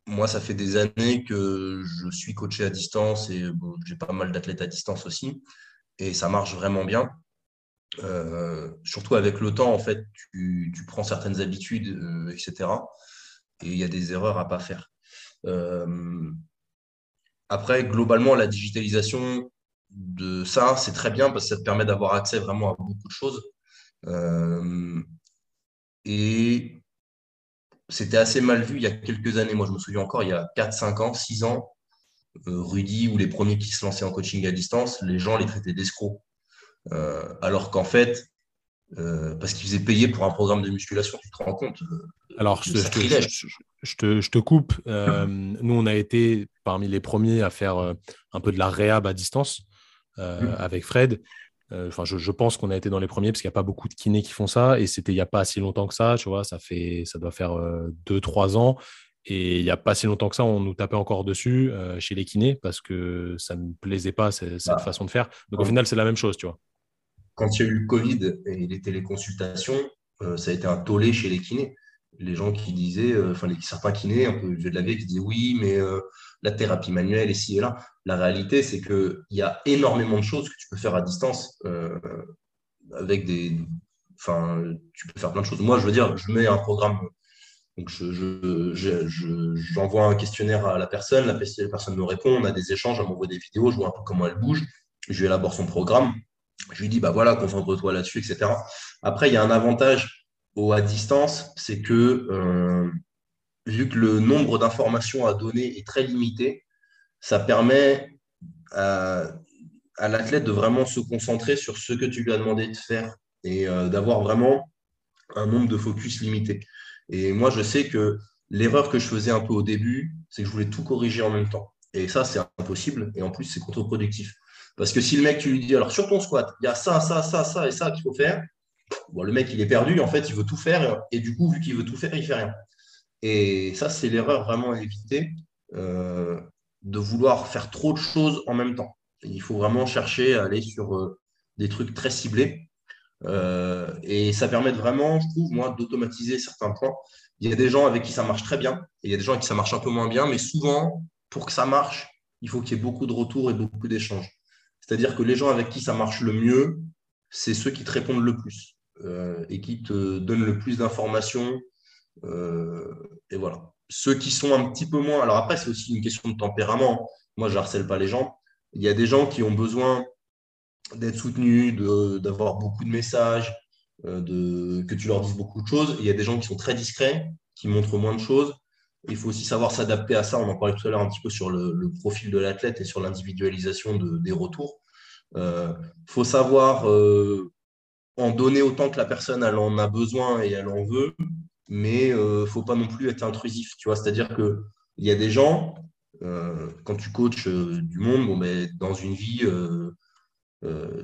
moi, ça fait des années que je suis coaché à distance et j'ai pas mal d'athlètes à distance aussi. Et ça marche vraiment bien. Euh, surtout avec le temps, en fait, tu, prends certaines habitudes, euh, etc. Et il y a des erreurs à pas faire. Euh, après, globalement, la digitalisation de ça, c'est très bien parce que ça te permet d'avoir accès vraiment à beaucoup de choses. et c'était assez mal vu il y a quelques années. Moi, je me souviens encore, il y a 4, 5 ans, 6 ans, euh, Rudy ou les premiers qui se lançaient en coaching à distance, les gens les traitaient d'escrocs. Euh, alors qu'en fait, euh, parce qu'ils faisaient payer pour un programme de musculation, tu te rends compte Alors, je, te, coupe. *laughs* nous, on a été parmi les premiers à faire un peu de la réhab à distance mmh. avec Fred. Euh, enfin, je, pense qu'on a été dans les premiers parce qu'il n'y a pas beaucoup de kinés qui font ça et c'était il n'y a pas si longtemps que ça, tu vois, ça fait, ça doit faire 2-3 euh, ans et il n'y a pas si longtemps que ça, on nous tapait encore dessus euh, chez les kinés parce que ça ne plaisait pas cette, bah, façon de faire. Donc au final, c'est la même chose, tu vois. Quand il y a eu le Covid et les téléconsultations, ça a été un tollé chez les kinés les gens qui disaient, euh, enfin, certains kinés un peu vieux de la vie qui disaient oui, mais la thérapie manuelle ici et là. La réalité, c'est qu'il y a énormément de choses que tu peux faire à distance euh, avec des. Enfin, tu peux faire plein de choses. Moi, je veux dire, je mets un programme. Donc, j'envoie je, je, un questionnaire à la personne, la personne me répond, on a des échanges, elle m'envoie des vidéos, je vois un peu comment elle bouge, je lui élabore son programme, je lui dis, bah voilà, concentre-toi là-dessus, etc. Après, il y a un avantage au à distance, c'est que euh, vu que le nombre d'informations à donner est très limité, ça permet à, l'athlète de vraiment se concentrer sur ce que tu lui as demandé de faire et euh, d'avoir vraiment un nombre de focus limité. Et moi, je sais que l'erreur que je faisais un peu au début, c'est que je voulais tout corriger en même temps. Et ça, c'est impossible. Et en plus, c'est contre-productif. Parce que si le mec, tu lui dis, alors sur ton squat, il y a ça, ça, ça, ça et ça qu'il faut faire, le mec, il est perdu, en fait, il veut tout faire, et du coup, vu qu'il veut tout faire, il fait rien. Et ça, c'est l'erreur vraiment à éviter, euh, de vouloir faire trop de choses en même temps. il faut vraiment chercher à aller sur euh, des trucs très ciblés. Euh, et ça permet vraiment, je trouve, moi, d'automatiser certains points. Il y a des gens avec qui ça marche très bien, et il y a des gens avec qui ça marche un peu moins bien, mais souvent, pour que ça marche, il faut qu'il y ait beaucoup de retours et beaucoup d'échanges. C'est-à-dire que les gens avec qui ça marche le mieux, c'est ceux qui te répondent le plus. Euh, et qui te donnent le plus d'informations. Euh, et voilà. Ceux qui sont un petit peu moins. Alors après, c'est aussi une question de tempérament. Moi, je harcèle pas les gens. Il y a des gens qui ont besoin d'être soutenus, d'avoir beaucoup de messages, euh, de, que tu leur dises beaucoup de choses. il y a des gens qui sont très discrets, qui montrent moins de choses. Il faut aussi savoir s'adapter à ça. On en parlait tout à l'heure un petit peu sur le, profil de l'athlète et sur l'individualisation des retours. Il faut savoir en donner autant que la personne en a besoin et elle en veut, mais il euh, ne faut pas non plus être intrusif. Tu vois, c'est-à-dire que il y a des gens, euh, quand tu coaches euh, du monde, bon, ben, dans une vie,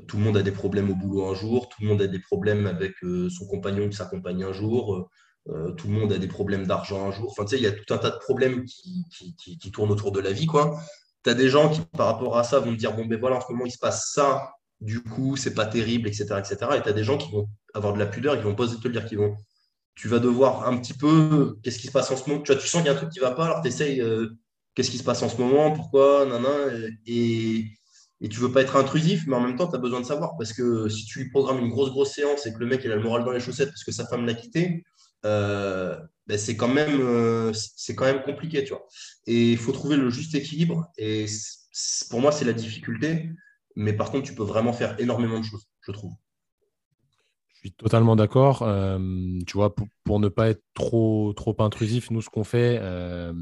tout le monde a des problèmes au boulot un jour, tout le monde a des problèmes avec son compagnon ou sa compagne un jour, tout le monde a des problèmes d'argent un jour. Enfin, tu sais, il y a tout un tas de problèmes qui, qui, qui tournent autour de la vie, quoi. Tu as des gens qui, par rapport à ça, vont te dire, bon, ben voilà, en ce moment, il se passe ça, du coup, c'est pas terrible, etc. etc. Et tu as des gens qui vont avoir de la pudeur et qui vont pas te le dire, qui vont. Tu vas devoir un petit peu. Qu'est-ce qui se passe en ce moment? Tu vois, tu sens qu'il y a un truc qui va pas, alors tu essayes. Euh, qu'est-ce qui se passe en ce moment Pourquoi Nana, et, et tu veux pas être intrusif, mais en même temps, tu as besoin de savoir. Parce que si tu lui programmes une grosse, grosse séance et que le mec il a le moral dans les chaussettes parce que sa femme l'a quitté, euh, ben c'est quand, même, euh, c'est quand même compliqué, tu vois. Et il faut trouver le juste équilibre. Et pour moi, c'est la difficulté. Mais par contre, tu peux vraiment faire énormément de choses, je trouve. Je suis totalement d'accord. Euh, tu vois, pour, ne pas être trop, trop intrusif, nous, ce qu'on fait, euh,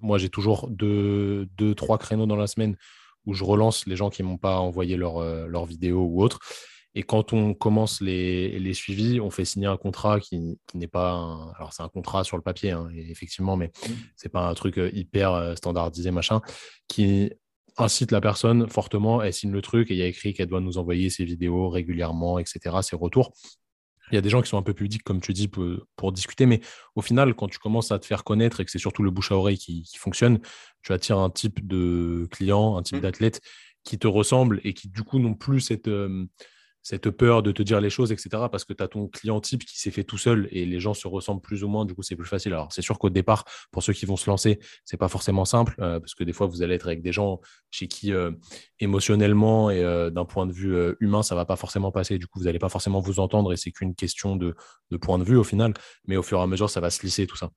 moi, j'ai toujours deux, deux, trois créneaux dans la semaine où je relance les gens qui m'ont pas envoyé leur, leur vidéo ou autre. Et quand on commence les, les suivis, on fait signer un contrat qui, n'est pas. Un... Alors, c'est un contrat sur le papier, hein, effectivement, mais mmh. c'est pas un truc euh, hyper euh, standardisé, machin, qui incite la personne fortement. Elle signe le truc et il y a écrit qu'elle doit nous envoyer ses vidéos régulièrement, etc., ses retours. Il y a des gens qui sont un peu pudiques, comme tu dis, pour, discuter, mais au final, quand tu commences à te faire connaître et que c'est surtout le bouche à oreille qui, fonctionne, tu attires un type de client, un type mmh. d'athlète qui te ressemble et qui, du coup, n'ont plus cette. Euh, cette peur de te dire les choses, etc. Parce que tu as ton client type qui s'est fait tout seul et les gens se ressemblent plus ou moins, du coup, c'est plus facile. Alors, c'est sûr qu'au départ, pour ceux qui vont se lancer, c'est pas forcément simple euh, parce que des fois, vous allez être avec des gens chez qui, euh, émotionnellement et euh, d'un point de vue humain, ça va pas forcément passer. Du coup, vous n'allez pas forcément vous entendre et c'est qu'une question de, point de vue au final. Mais au fur et à mesure, ça va se lisser tout ça.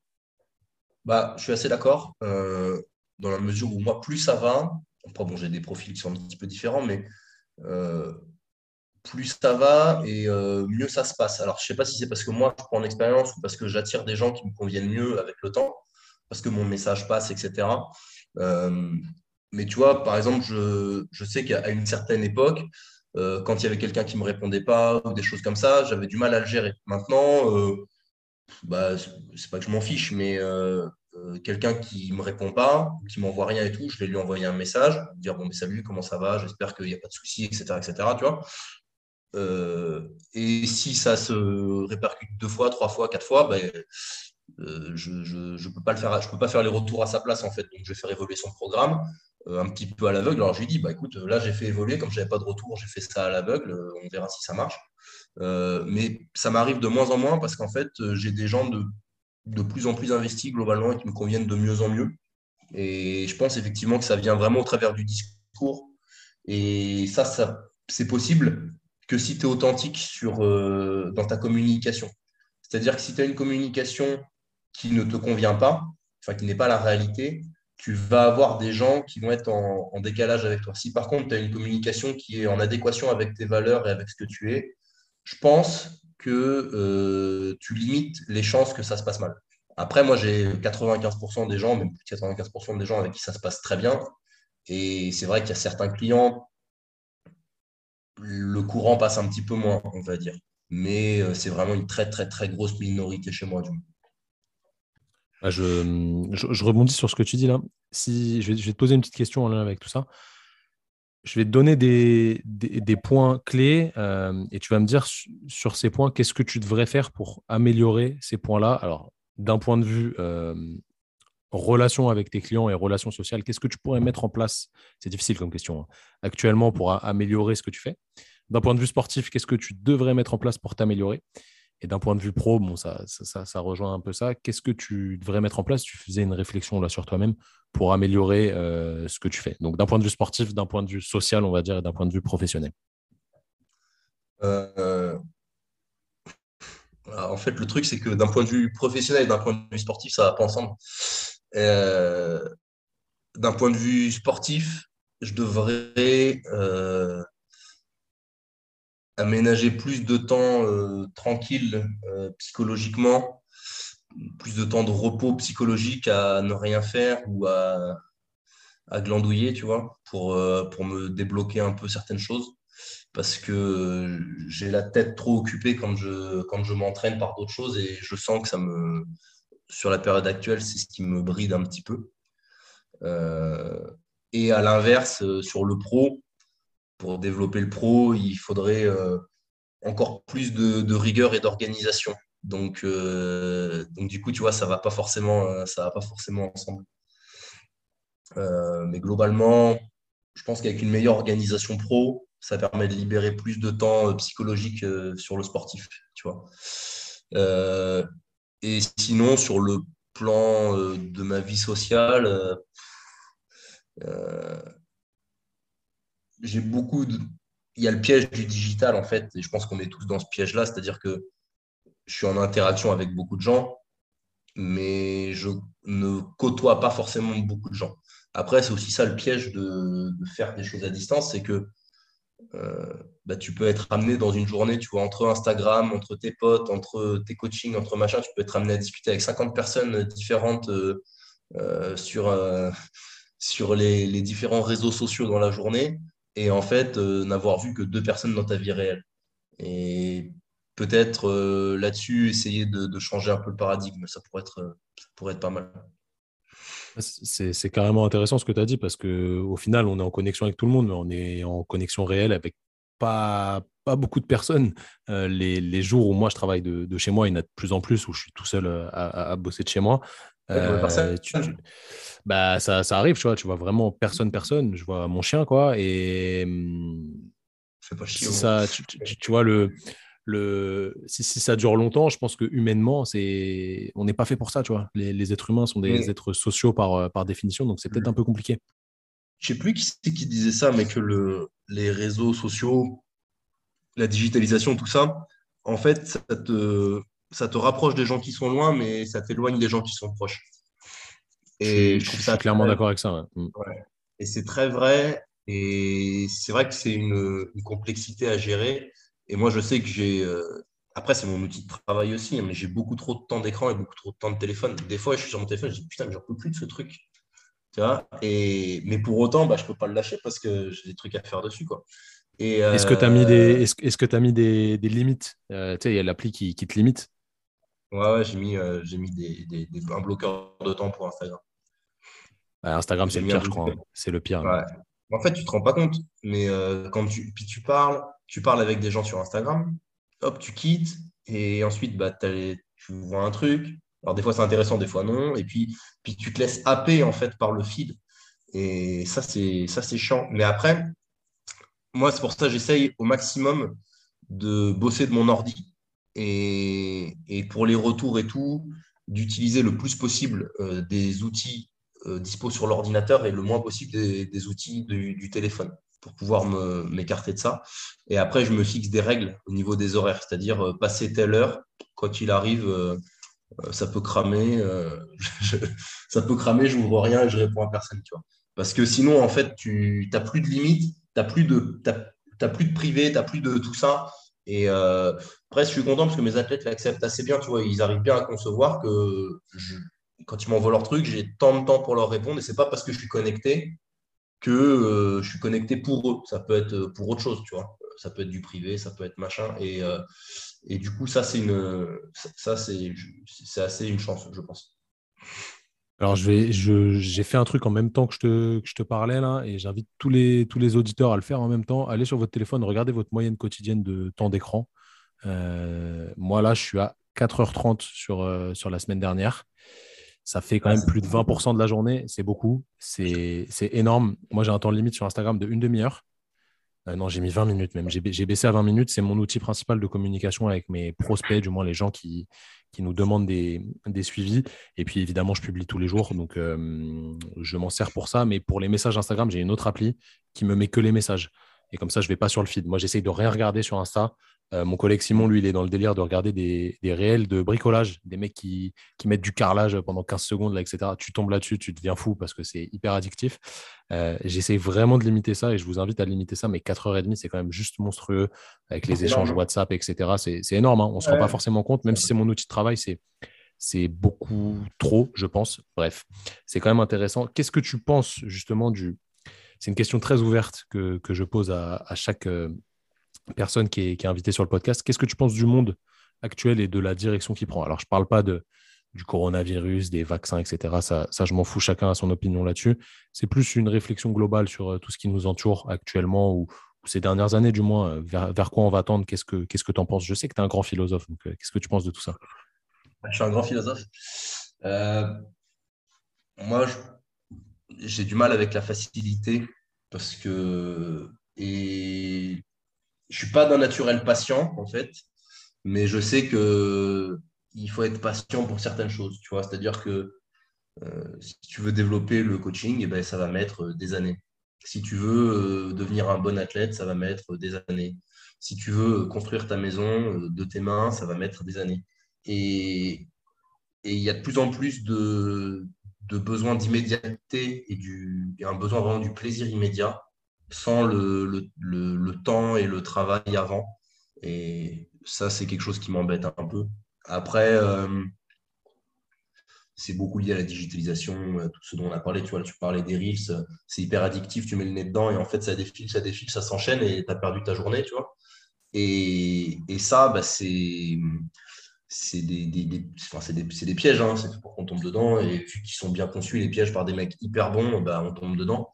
Bah, je suis assez d'accord dans la mesure où moi, plus ça va, après, bon, j'ai des profils qui sont un petit peu différents, mais plus ça va et euh, mieux ça se passe. Alors, je ne sais pas si c'est parce que moi, je prends en expérience ou parce que j'attire des gens qui me conviennent mieux avec le temps, parce que mon message passe, etc. Euh, mais tu vois, par exemple, je, je sais qu'à une certaine époque, euh, quand il y avait quelqu'un qui ne me répondait pas ou des choses comme ça, j'avais du mal à le gérer. Maintenant, bah, c'est pas que je m'en fiche, mais quelqu'un qui ne me répond pas, qui m'envoie rien et tout, je vais lui envoyer un message, dire bon, mais salut, comment ça va, j'espère qu'il n'y a pas de souci, etc., etc. Tu vois et si ça se répercute deux fois, trois fois, quatre fois, ben, euh, je ne peux pas faire, je peux pas faire les retours à sa place en fait. Donc je vais faire évoluer son programme euh, un petit peu à l'aveugle. Alors je lui dis, bah écoute, là j'ai fait évoluer, comme je n'avais pas de retour, j'ai fait ça à l'aveugle. on verra si ça marche. mais ça m'arrive de moins en moins parce qu'en fait j'ai des gens de, de plus en plus investis globalement et qui me conviennent de mieux en mieux. Et je pense effectivement que ça vient vraiment au travers du discours. Et ça, ça c'est possible que si tu es authentique sur, euh, dans ta communication. C'est-à-dire que si tu as une communication qui ne te convient pas, enfin qui n'est pas la réalité, tu vas avoir des gens qui vont être en, décalage avec toi. Si par contre tu as une communication qui est en adéquation avec tes valeurs et avec ce que tu es, je pense que euh, tu limites les chances que ça se passe mal. Après, moi, j'ai 95% des gens, même plus de 95% des gens avec qui ça se passe très bien. Et c'est vrai qu'il y a certains clients le courant passe un petit peu moins, on va dire. Mais euh, c'est vraiment une très, très, très grosse minorité chez moi. Du ah, je, rebondis sur ce que tu dis là. Si, je, vais, te poser une petite question en lien avec tout ça. Je vais te donner des, des, points clés euh, et tu vas me dire sur ces points, qu'est-ce que tu devrais faire pour améliorer ces points-là? Alors, d'un point de vue euh, relation avec tes clients et relations sociales, qu'est-ce que tu pourrais mettre en place? C'est difficile comme question. Hein. Actuellement, pour améliorer ce que tu fais. D'un point de vue sportif, qu'est-ce que tu devrais mettre en place pour t'améliorer? Et d'un point de vue pro, bon, ça, ça, rejoint un peu ça. Qu'est-ce que tu devrais mettre en place? Tu faisais une réflexion là sur toi-même pour améliorer euh, ce que tu fais. Donc, d'un point de vue sportif, d'un point de vue social, on va dire, et d'un point de vue professionnel. Euh, en fait, le truc, c'est que d'un point de vue professionnel et d'un point de vue sportif, ça va pas ensemble. Euh, d'un point de vue sportif, je devrais euh, aménager plus de temps euh, tranquille psychologiquement, plus de temps de repos psychologique à ne rien faire ou à, glandouiller, tu vois, pour, pour me débloquer un peu certaines choses. Parce que j'ai la tête trop occupée quand je, quand je m'entraîne par d'autres choses et je sens que ça me, sur la période actuelle, c'est ce qui me bride un petit peu. Euh, et à l'inverse, euh, sur le pro, pour développer le pro, il faudrait euh, encore plus de, rigueur et d'organisation. Donc, donc, du coup, tu vois, ça va, pas forcément, ça va pas forcément ensemble. mais globalement, je pense qu'avec une meilleure organisation pro, ça permet de libérer plus de temps psychologique sur le sportif. Tu vois. Et sinon, sur le plan euh, de ma vie sociale, euh, euh, j'ai beaucoup de... Il y a le piège du digital, en fait, et je pense qu'on est tous dans ce piège-là, c'est-à-dire que je suis en interaction avec beaucoup de gens, mais je ne côtoie pas forcément beaucoup de gens. Après, c'est aussi ça le piège de, faire des choses à distance, c'est que bah, tu peux être amené dans une journée, tu vois, entre Instagram, entre tes potes, entre tes coachings, entre machin, tu peux être amené à discuter avec 50 personnes différentes euh, euh, sur, sur les, différents réseaux sociaux dans la journée et en fait n'avoir vu que deux personnes dans ta vie réelle. Et peut-être là-dessus essayer de, changer un peu le paradigme, ça pourrait être, ça pourrait être pas mal. C'est carrément intéressant ce que tu as dit parce qu'au final, on est en connexion avec tout le monde, mais on est en connexion réelle avec pas, pas beaucoup de personnes. Euh, les, jours où moi je travaille de, chez moi, il y en a de plus en plus où je suis tout seul euh, à, bosser de chez moi. Euh, bah, ça, ça, arrive, tu vois, tu vois vraiment personne, personne. Je vois mon chien, quoi. Et. Pas chiant. Ça, tu, vois, le, le, si, ça dure longtemps, je pense que humainement, c'est, on n'est pas fait pour ça, tu vois. Les, êtres humains sont des êtres sociaux par, euh, par définition, donc c'est peut-être un peu compliqué. Je sais plus qui c'est qui disait ça, mais que le, les réseaux sociaux, la digitalisation, tout ça, en fait, ça te, ça te rapproche des gens qui sont loin, mais ça t'éloigne des gens qui sont proches. Et je, trouve ça clairement d'accord avec ça. Mm. Et c'est très vrai. Et c'est vrai que c'est une, une, complexité à gérer. Et moi, je sais que j'ai. Euh, après, c'est mon outil de travail aussi, hein, mais j'ai beaucoup trop de temps d'écran et beaucoup trop de temps de téléphone. Des fois, je suis sur mon téléphone, je dis putain, mais j'en peux plus de ce truc. Tu vois? Et... Mais pour autant, bah, je ne peux pas le lâcher parce que j'ai des trucs à faire dessus. Quoi. Est-ce que tu as mis des, est -ce, que as mis des, des limites? Euh, Tu sais, il y a l'appli qui, qui, te limite. Ouais, ouais j'ai mis, euh, j'ai mis des, des, un bloqueur de temps pour Instagram. Instagram, c'est le pire, je crois. Hein. C'est le pire. Ouais. En fait, tu ne te rends pas compte, mais quand tu, puis tu parles, tu parles avec des gens sur Instagram, hop, tu quittes, et ensuite, bah, tu vois un truc. Alors, des fois, c'est intéressant, des fois, non. Et puis, puis tu te laisses happer, en fait, par le feed. Et ça, c'est ça c'est chiant. Mais après, moi, c'est pour ça que j'essaye au maximum de bosser de mon ordi. Et, et pour les retours et tout, d'utiliser le plus possible euh, des outils euh, dispo sur l'ordinateur et le moins possible des, outils du téléphone pour pouvoir m'écarter de ça. Et après, je me fixe des règles au niveau des horaires, c'est-à-dire euh, passer telle heure, quoi qu'il arrive, euh, euh, ça peut cramer, *laughs* ça peut cramer, je n'ouvre rien et je réponds à personne. Parce que sinon, en fait, tu n'as plus de limites, tu n'as plus de, plus de privé, tu n'as plus de tout ça. Et après, je suis content parce que mes athlètes l'acceptent assez bien, tu vois. Ils arrivent bien à concevoir que quand ils m'envoient leur truc, j'ai tant de temps pour leur répondre et c'est pas parce que je suis connecté que euh, je suis connecté pour eux. Ça peut être pour autre chose, tu vois. Ça peut être du privé, ça peut être machin. Et, euh, et du coup, ça, c'est une, ça, c'est, c'est assez une chance, je pense. Alors, je vais, j'ai fait un truc en même temps que je te, que je te parlais là, et j'invite tous les, tous les auditeurs à le faire en même temps. Allez sur votre téléphone, regardez votre moyenne quotidienne de temps d'écran. Euh, moi, là, je suis à 4h30 sur, sur la semaine dernière. Ça fait quand même plus de 20% de la journée. C'est beaucoup. C'est énorme. Moi, j'ai un temps limite sur Instagram de une demi-heure. Euh, non, j'ai mis 20 minutes même. J'ai baissé à 20 minutes. C'est mon outil principal de communication avec mes prospects, du moins les gens qui, qui nous demandent des, des, suivis. Et puis, évidemment, je publie tous les jours. Donc, euh, je m'en sers pour ça. Mais pour les messages Instagram, j'ai une autre appli qui me met que les messages. Et comme ça, je ne vais pas sur le feed. Moi, j'essaye de rien regarder sur Insta. Euh, mon collègue Simon, lui, il est dans le délire de regarder des, réels de bricolage, des mecs qui, mettent du carrelage pendant 15 secondes, là, etc. Tu tombes là-dessus, tu deviens fou parce que c'est hyper addictif. Euh, j'essaie vraiment de limiter ça et je vous invite à limiter ça, mais 4h30, c'est quand même juste monstrueux avec les échanges WhatsApp, etc. C'est énorme, hein. on ne se rend pas forcément compte, même si c'est mon outil de travail, c'est beaucoup trop, je pense. Bref, c'est quand même intéressant. Qu'est-ce que tu penses justement du... C'est une question très ouverte que, je pose à, chaque... Euh, personne qui est, invité sur le podcast. Qu'est-ce que tu penses du monde actuel et de la direction qu'il prend? Alors, je ne parle pas de, du coronavirus, des vaccins, etc. Ça, je m'en fous, chacun a son opinion là-dessus. C'est plus une réflexion globale sur euh, tout ce qui nous entoure actuellement ou, ces dernières années, du moins, euh, vers, quoi on va tendre? Qu'est-ce que tu en penses? Je sais que tu es un grand philosophe, qu'est-ce que tu penses de tout ça? Je suis un grand philosophe. moi, j'ai du mal avec la facilité parce que. Et je suis pas d'un naturel patient, en fait, mais je sais que il faut être patient pour certaines choses, tu vois. C'est-à-dire que euh, si tu veux développer le coaching, eh ben, ça va mettre euh, des années. Si tu veux euh, devenir un bon athlète, ça va mettre des années. Si tu veux construire ta maison de tes mains, ça va mettre des années. Et il y a de plus en plus de, de besoins d'immédiateté et, du, un besoin vraiment du plaisir immédiat sans le, le, temps et le travail avant. Et ça, c'est quelque chose qui m'embête un peu. Après, euh, c'est beaucoup lié à la digitalisation, tout ce dont on a parlé. Tu vois, tu parlais des Reels, c'est hyper addictif, tu mets le nez dedans et en fait, ça défile, ça défile, ça s'enchaîne et tu as perdu ta journée, tu vois. Et, et ça, bah, c'est c'est des, des, des, enfin, des, pièges, hein, c'est pour qu'on tombe dedans. Et vu qu'ils sont bien conçus, les pièges par des mecs hyper bons, bah, on tombe dedans.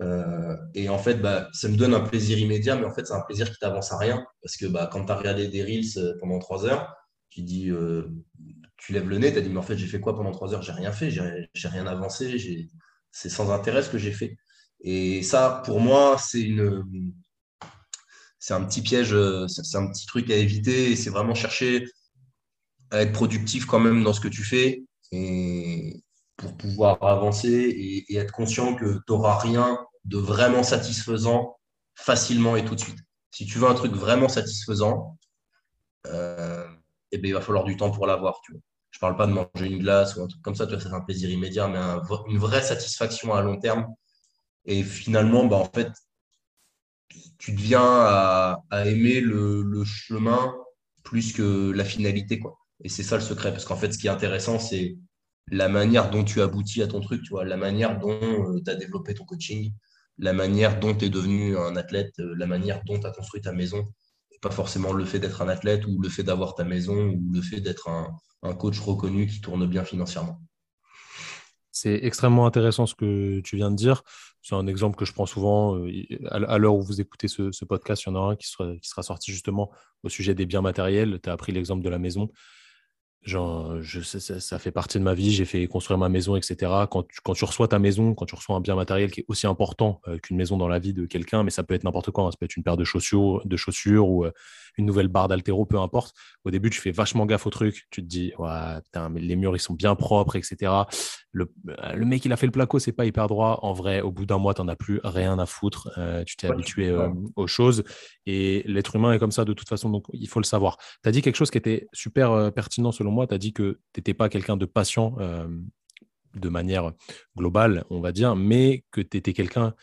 Euh, et en fait, bah, ça me donne un plaisir immédiat, mais en fait, c'est un plaisir qui t'avance à rien. Parce que bah, quand tu as regardé des Reels euh, pendant trois heures, tu dis, euh, tu lèves le nez, tu as dit, mais en fait, j'ai fait quoi pendant trois heures? J'ai rien fait, j'ai rien avancé, c'est sans intérêt ce que j'ai fait. Et ça, pour moi, c'est une. C'est un petit piège, c'est un petit truc à éviter. Et c'est vraiment chercher à être productif quand même dans ce que tu fais et pour pouvoir avancer et, être conscient que tu n'auras rien de vraiment satisfaisant facilement et tout de suite. Si tu veux un truc vraiment satisfaisant, euh, eh ben, il va falloir du temps pour l'avoir. Je ne parle pas de manger une glace ou un truc comme ça, tu vois, c'est un plaisir immédiat, mais une vraie satisfaction à long terme. Et finalement, bah, en fait, tu deviens à, aimer le, le, chemin plus que la finalité. Quoi. Et c'est ça le secret, parce qu'en fait, ce qui est intéressant, c'est la manière dont tu aboutis à ton truc, tu vois, la manière dont euh, tu as développé ton coaching, la manière dont tu es devenu un athlète, euh, la manière dont tu as construit ta maison. Pas forcément le fait d'être un athlète ou le fait d'avoir ta maison ou le fait d'être un, coach reconnu qui tourne bien financièrement. C'est extrêmement intéressant ce que tu viens de dire. C'est un exemple que je prends souvent. Euh, à l'heure où vous écoutez ce, podcast, il y en a un qui sera, qui sera sorti justement au sujet des biens matériels. Tu as appris l'exemple de la maison. Genre, je, ça, ça, fait partie de ma vie, j'ai fait construire ma maison, etc. Quand tu, quand tu reçois ta maison, quand tu reçois un bien matériel qui est aussi important euh, qu'une maison dans la vie de quelqu'un, mais ça peut être n'importe quoi, hein. ça peut être une paire de chaussures, de chaussures ou euh, une nouvelle barre d'altéro, peu importe. Au début, tu fais vachement gaffe au truc, tu te dis, ouais, putain, mais les murs, ils sont bien propres, etc. Le, euh, le mec, il a fait le placo, c'est pas hyper droit. En vrai, au bout d'un mois, tu n'en as plus rien à foutre. tu t'es habitué aux choses. Et l'être humain est comme ça de toute façon, donc il faut le savoir. Tu as dit quelque chose qui était super pertinent selon moi. Tu as dit que tu n'étais pas quelqu'un de patient de manière globale, on va dire, mais que tu étais quelqu'un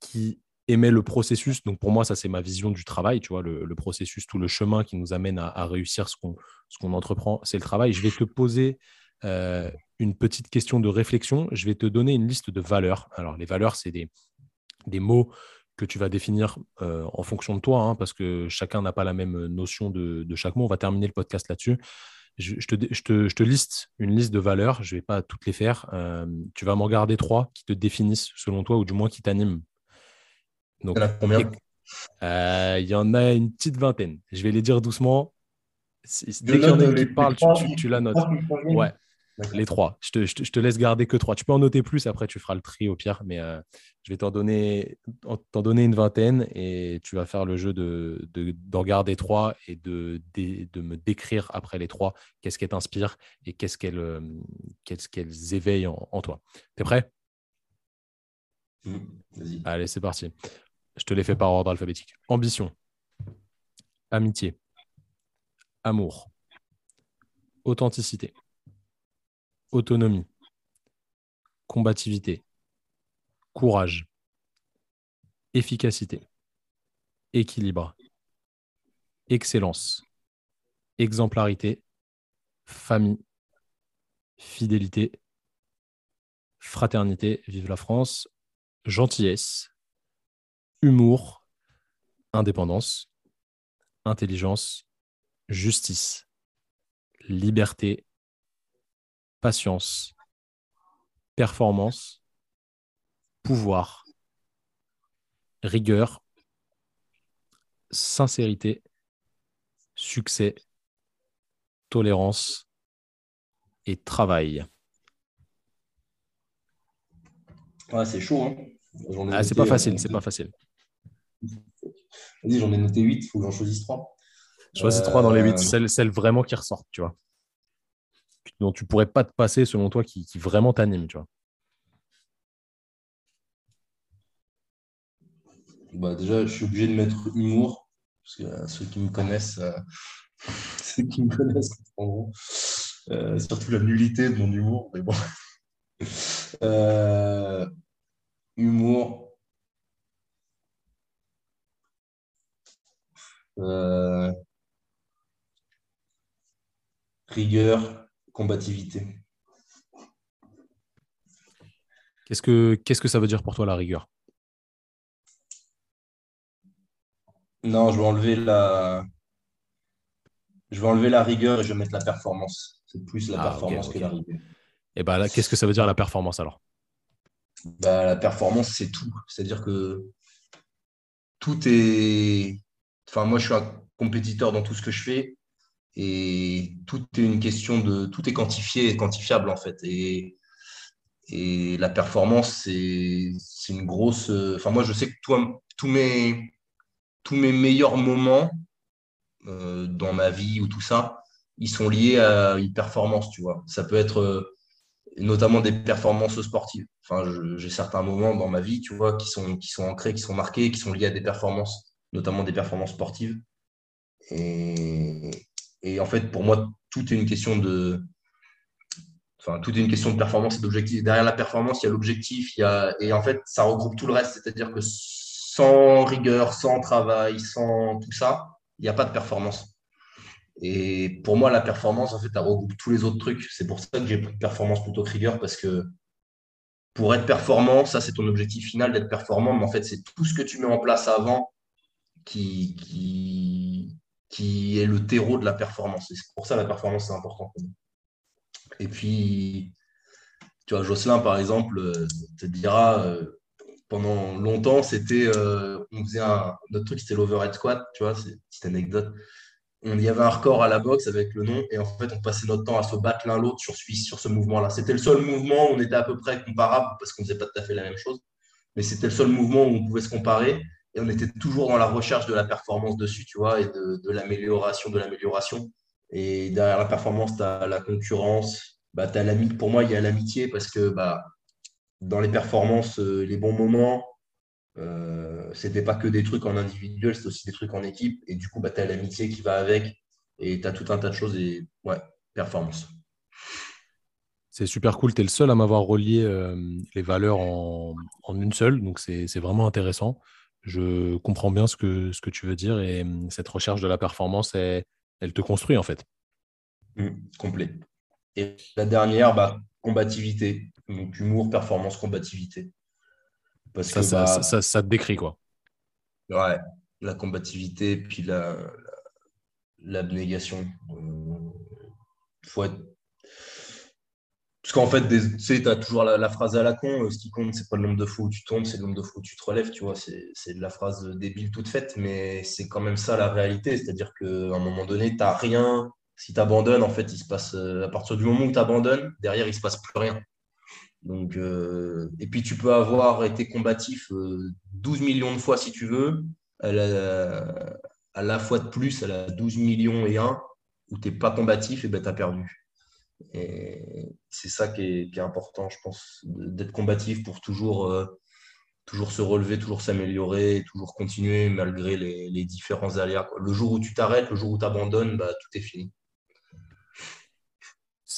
qui aimait le processus. Donc pour moi, ça, c'est ma vision du travail, tu vois, le, processus, tout le chemin qui nous amène à, réussir ce qu'on qu'on entreprend, c'est le travail. Je vais te poser une petite question de réflexion. Je vais te donner une liste de valeurs. Alors les valeurs, c'est des, des mots que tu vas définir euh, en fonction de toi, hein, parce que chacun n'a pas la même notion de, chaque mot. On va terminer le podcast là-dessus. Je, te, liste une liste de valeurs, je ne vais pas toutes les faire. Euh, tu vas m'en garder trois qui te définissent selon toi, ou du moins qui t'animent. Donc, il y en a combien? euh, Il y en a une petite vingtaine. Je vais les dire doucement. Dès qu'il y en a qui parle, tu, tu, la notes. Ouais, les trois. Je te, laisse garder que trois. Tu peux en noter plus, après tu feras le tri au pire, mais euh, je vais t'en donner, donner une vingtaine et tu vas faire le jeu de, d'en garder trois et de, de, me décrire après les trois qu'est-ce qu'elles t'inspirent et qu'est-ce qu'elles, euh, qu'est-ce qu'elles éveillent en, en toi. T'es prêt? Mmh, Allez, c'est parti. Je te les fais par ordre alphabétique. Ambition, amitié, amour, authenticité. Autonomie, combativité, courage, efficacité, équilibre, excellence, exemplarité, famille, fidélité, fraternité, vive la France, gentillesse, humour, indépendance, intelligence, justice, liberté, patience, performance, pouvoir, rigueur, sincérité, succès, tolérance et travail. c'est chaud. Hein ah, c'est pas facile, c'est pas facile. Vas-y, j'en ai noté 8, il faut que j'en choisisse 3. Choisis 3 dans les 8, euh, celles vraiment qui ressortent, tu vois dont tu pourrais pas te passer selon toi qui, vraiment t'anime, tu vois bah Déjà, je suis obligé de mettre humour, parce que euh, ceux qui me connaissent, euh, *laughs* ceux qui me connaissent comprendront. Euh, surtout la nullité de mon humour, mais bon. humour. Rigueur combativité. Qu'est-ce que, qu'est-ce que ça veut dire pour toi la rigueur? Non, je vais enlever la, je vais enlever la rigueur et je vais mettre la performance. C'est plus la Ah, performance que la rigueur. Et ben là, qu'est-ce que ça veut dire la performance alors? Bah, la performance, c'est tout. C'est-à-dire que tout est. Enfin, moi, je suis un compétiteur dans tout ce que je fais et tout est une question de. Tout est quantifié et quantifiable en fait. Et, la performance, c'est une grosse. Enfin, moi, je sais que toi, tous mes, tous mes meilleurs moments euh, dans ma vie ou tout ça, ils sont liés à une performance, tu vois. Ça peut être. euh, notamment des performances sportives. Enfin, j'ai certains moments dans ma vie, tu vois, qui sont, qui sont ancrés, qui sont marqués, qui sont liés à des performances, notamment des performances sportives. Et, et en fait, pour moi, tout est une question de, enfin, tout est une question de performance et d'objectif. Derrière la performance, il y a l'objectif, il y a, et en fait, ça regroupe tout le reste. C'est-à-dire que sans rigueur, sans travail, sans tout ça, il n'y a pas de performance. Et pour moi, la performance, en fait, elle regroupe tous les autres trucs. C'est pour ça que j'ai pris performance plutôt que rigueur, parce que pour être performant, ça, c'est ton objectif final d'être performant, mais en fait, c'est tout ce que tu mets en place avant qui, qui, qui est le terreau de la performance. C'est pour ça la performance, c'est important pour moi. Et puis, tu vois, Jocelyn, par exemple, euh, te dira, euh, pendant longtemps, c'était, euh, on faisait un, notre truc, c'était l'overhead squat, tu vois, c'est une petite anecdote on y avait un record à la boxe avec le nom et en fait on passait notre temps à se battre l'un l'autre sur, sur ce mouvement-là. C'était le seul mouvement où on était à peu près comparable parce qu'on faisait pas tout à fait la même chose, mais c'était le seul mouvement où on pouvait se comparer et on était toujours dans la recherche de la performance dessus, tu vois, et de, l'amélioration, de l'amélioration. Et derrière la performance, tu as la concurrence, bah, l'ami- pour moi il y a l'amitié parce que bah, dans les performances, euh, les bons moments, euh, c'était pas que des trucs en individuel, c'était aussi des trucs en équipe. Et du coup, bah, tu as l'amitié qui va avec et tu as tout un tas de choses. Et ouais, performance. C'est super cool. Tu es le seul à m'avoir relié euh, les valeurs en, en une seule. Donc, c'est vraiment intéressant. Je comprends bien ce que, ce que tu veux dire. Et euh, cette recherche de la performance, elle, elle te construit en fait. Mm, complet. Et la dernière, bah, combativité. Donc, humour, performance, combativité. Parce Ça, que ça, bah, ça- ça te décrit quoi. ouais, la combativité, puis la, la- l'abnégation. Euh, faut être Parce qu'en fait, tu sais, as toujours la, phrase à la con, euh, ce qui compte, c'est pas le nombre de fois où tu tombes, c'est le nombre de fois où tu te relèves, tu vois, c'est de la phrase débile toute faite, mais c'est quand même ça la réalité, c'est-à-dire qu'à un moment donné, tu rien, si tu abandonnes, en fait, il se passe, euh, à partir du moment où tu abandonnes, derrière, il se passe plus rien. Donc, euh, et puis tu peux avoir été combatif euh, 12 millions de fois si tu veux, à la, à la fois de plus, à la 12 millions et un, où tu n'es pas combatif, et ben tu as perdu. Et c'est ça qui est, important, je pense, d'être combatif pour toujours, euh, toujours se relever, toujours s'améliorer, toujours continuer malgré les, différents aléas. Le jour où tu t'arrêtes, le jour où tu abandonnes, bah, tout est fini.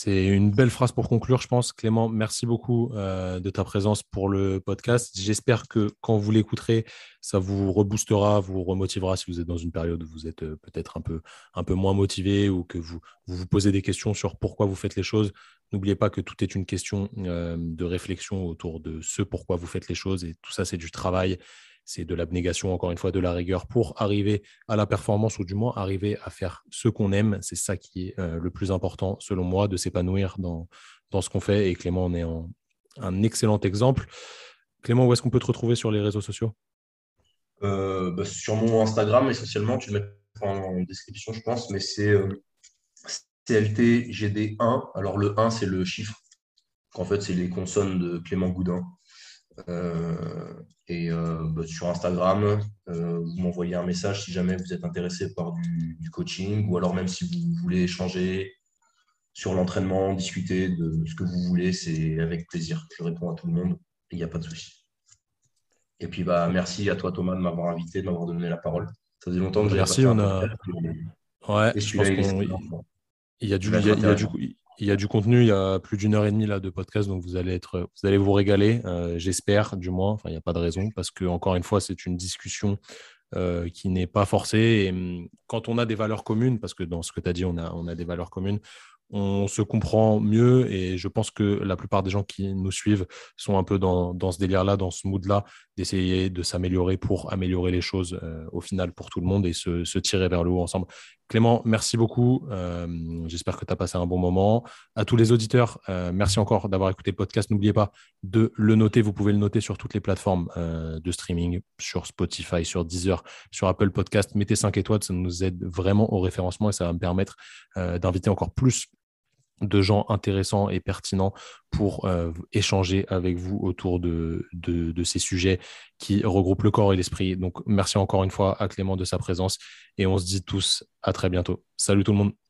C'est une belle phrase pour conclure, je pense. Clément, merci beaucoup euh, de ta présence pour le podcast. J'espère que quand vous l'écouterez, ça vous reboostera, vous remotivera si vous êtes dans une période où vous êtes euh, peut-être un peu, moins motivé ou que vous, vous vous posez des questions sur pourquoi vous faites les choses. N'oubliez pas que tout est une question euh, de réflexion autour de ce pourquoi vous faites les choses et tout ça, c'est du travail. C'est de l'abnégation, encore une fois, de la rigueur pour arriver à la performance ou du moins arriver à faire ce qu'on aime. C'est ça qui est euh, le plus important, selon moi, de s'épanouir dans, ce qu'on fait. Et Clément en est un excellent exemple. Clément, où est-ce qu'on peut te retrouver sur les réseaux sociaux? Euh, bah, sur mon Instagram, essentiellement, tu le mets en description, je pense, mais c'est euh, CLTGD1. Alors, le 1, c'est le chiffre. En fait, c'est les consonnes de Clément Goudin. Euh, et euh, bah, sur Instagram, euh, vous m'envoyez un message si jamais vous êtes intéressé par du, du coaching ou alors même si vous voulez échanger sur l'entraînement, discuter de ce que vous voulez, c'est avec plaisir. Je réponds à tout le monde, il n'y a pas de souci. Et puis bah, merci à toi Thomas de m'avoir invité, de m'avoir donné la parole. Ça faisait longtemps que j'avais Merci, pas fait on un a- Ouais, et je pense il est qu'on super fort. il y y y. il y a du contenu, il y a plus d'une heure et demie là, de podcast, donc vous allez, être, vous allez vous régaler, euh, j'espère du moins. Il n'y a pas de raison, parce que encore une fois, c'est une discussion euh, qui n'est pas forcée. Et hum, quand on a des valeurs communes, parce que dans ce que tu as dit, on a des valeurs communes, on se comprend mieux et je pense que la plupart des gens qui nous suivent sont un peu dans, ce délire-là, dans ce mood-là, d'essayer de s'améliorer pour améliorer les choses euh, au final pour tout le monde et se, tirer vers le haut ensemble. Clément, merci beaucoup. Euh, j'espère que tu as passé un bon moment. À tous les auditeurs, euh, merci encore d'avoir écouté le podcast. N'oubliez pas de le noter. Vous pouvez le noter sur toutes les plateformes de streaming, sur Spotify, sur Deezer, sur Apple Podcast. Mettez 5 étoiles, ça nous aide vraiment au référencement et ça va me permettre d'inviter encore plus de gens intéressants et pertinents pour euh, échanger avec vous autour de, de, ces sujets qui regroupent le corps et l'esprit. Donc, merci encore une fois à Clément de sa présence et on se dit tous à très bientôt. Salut tout le monde.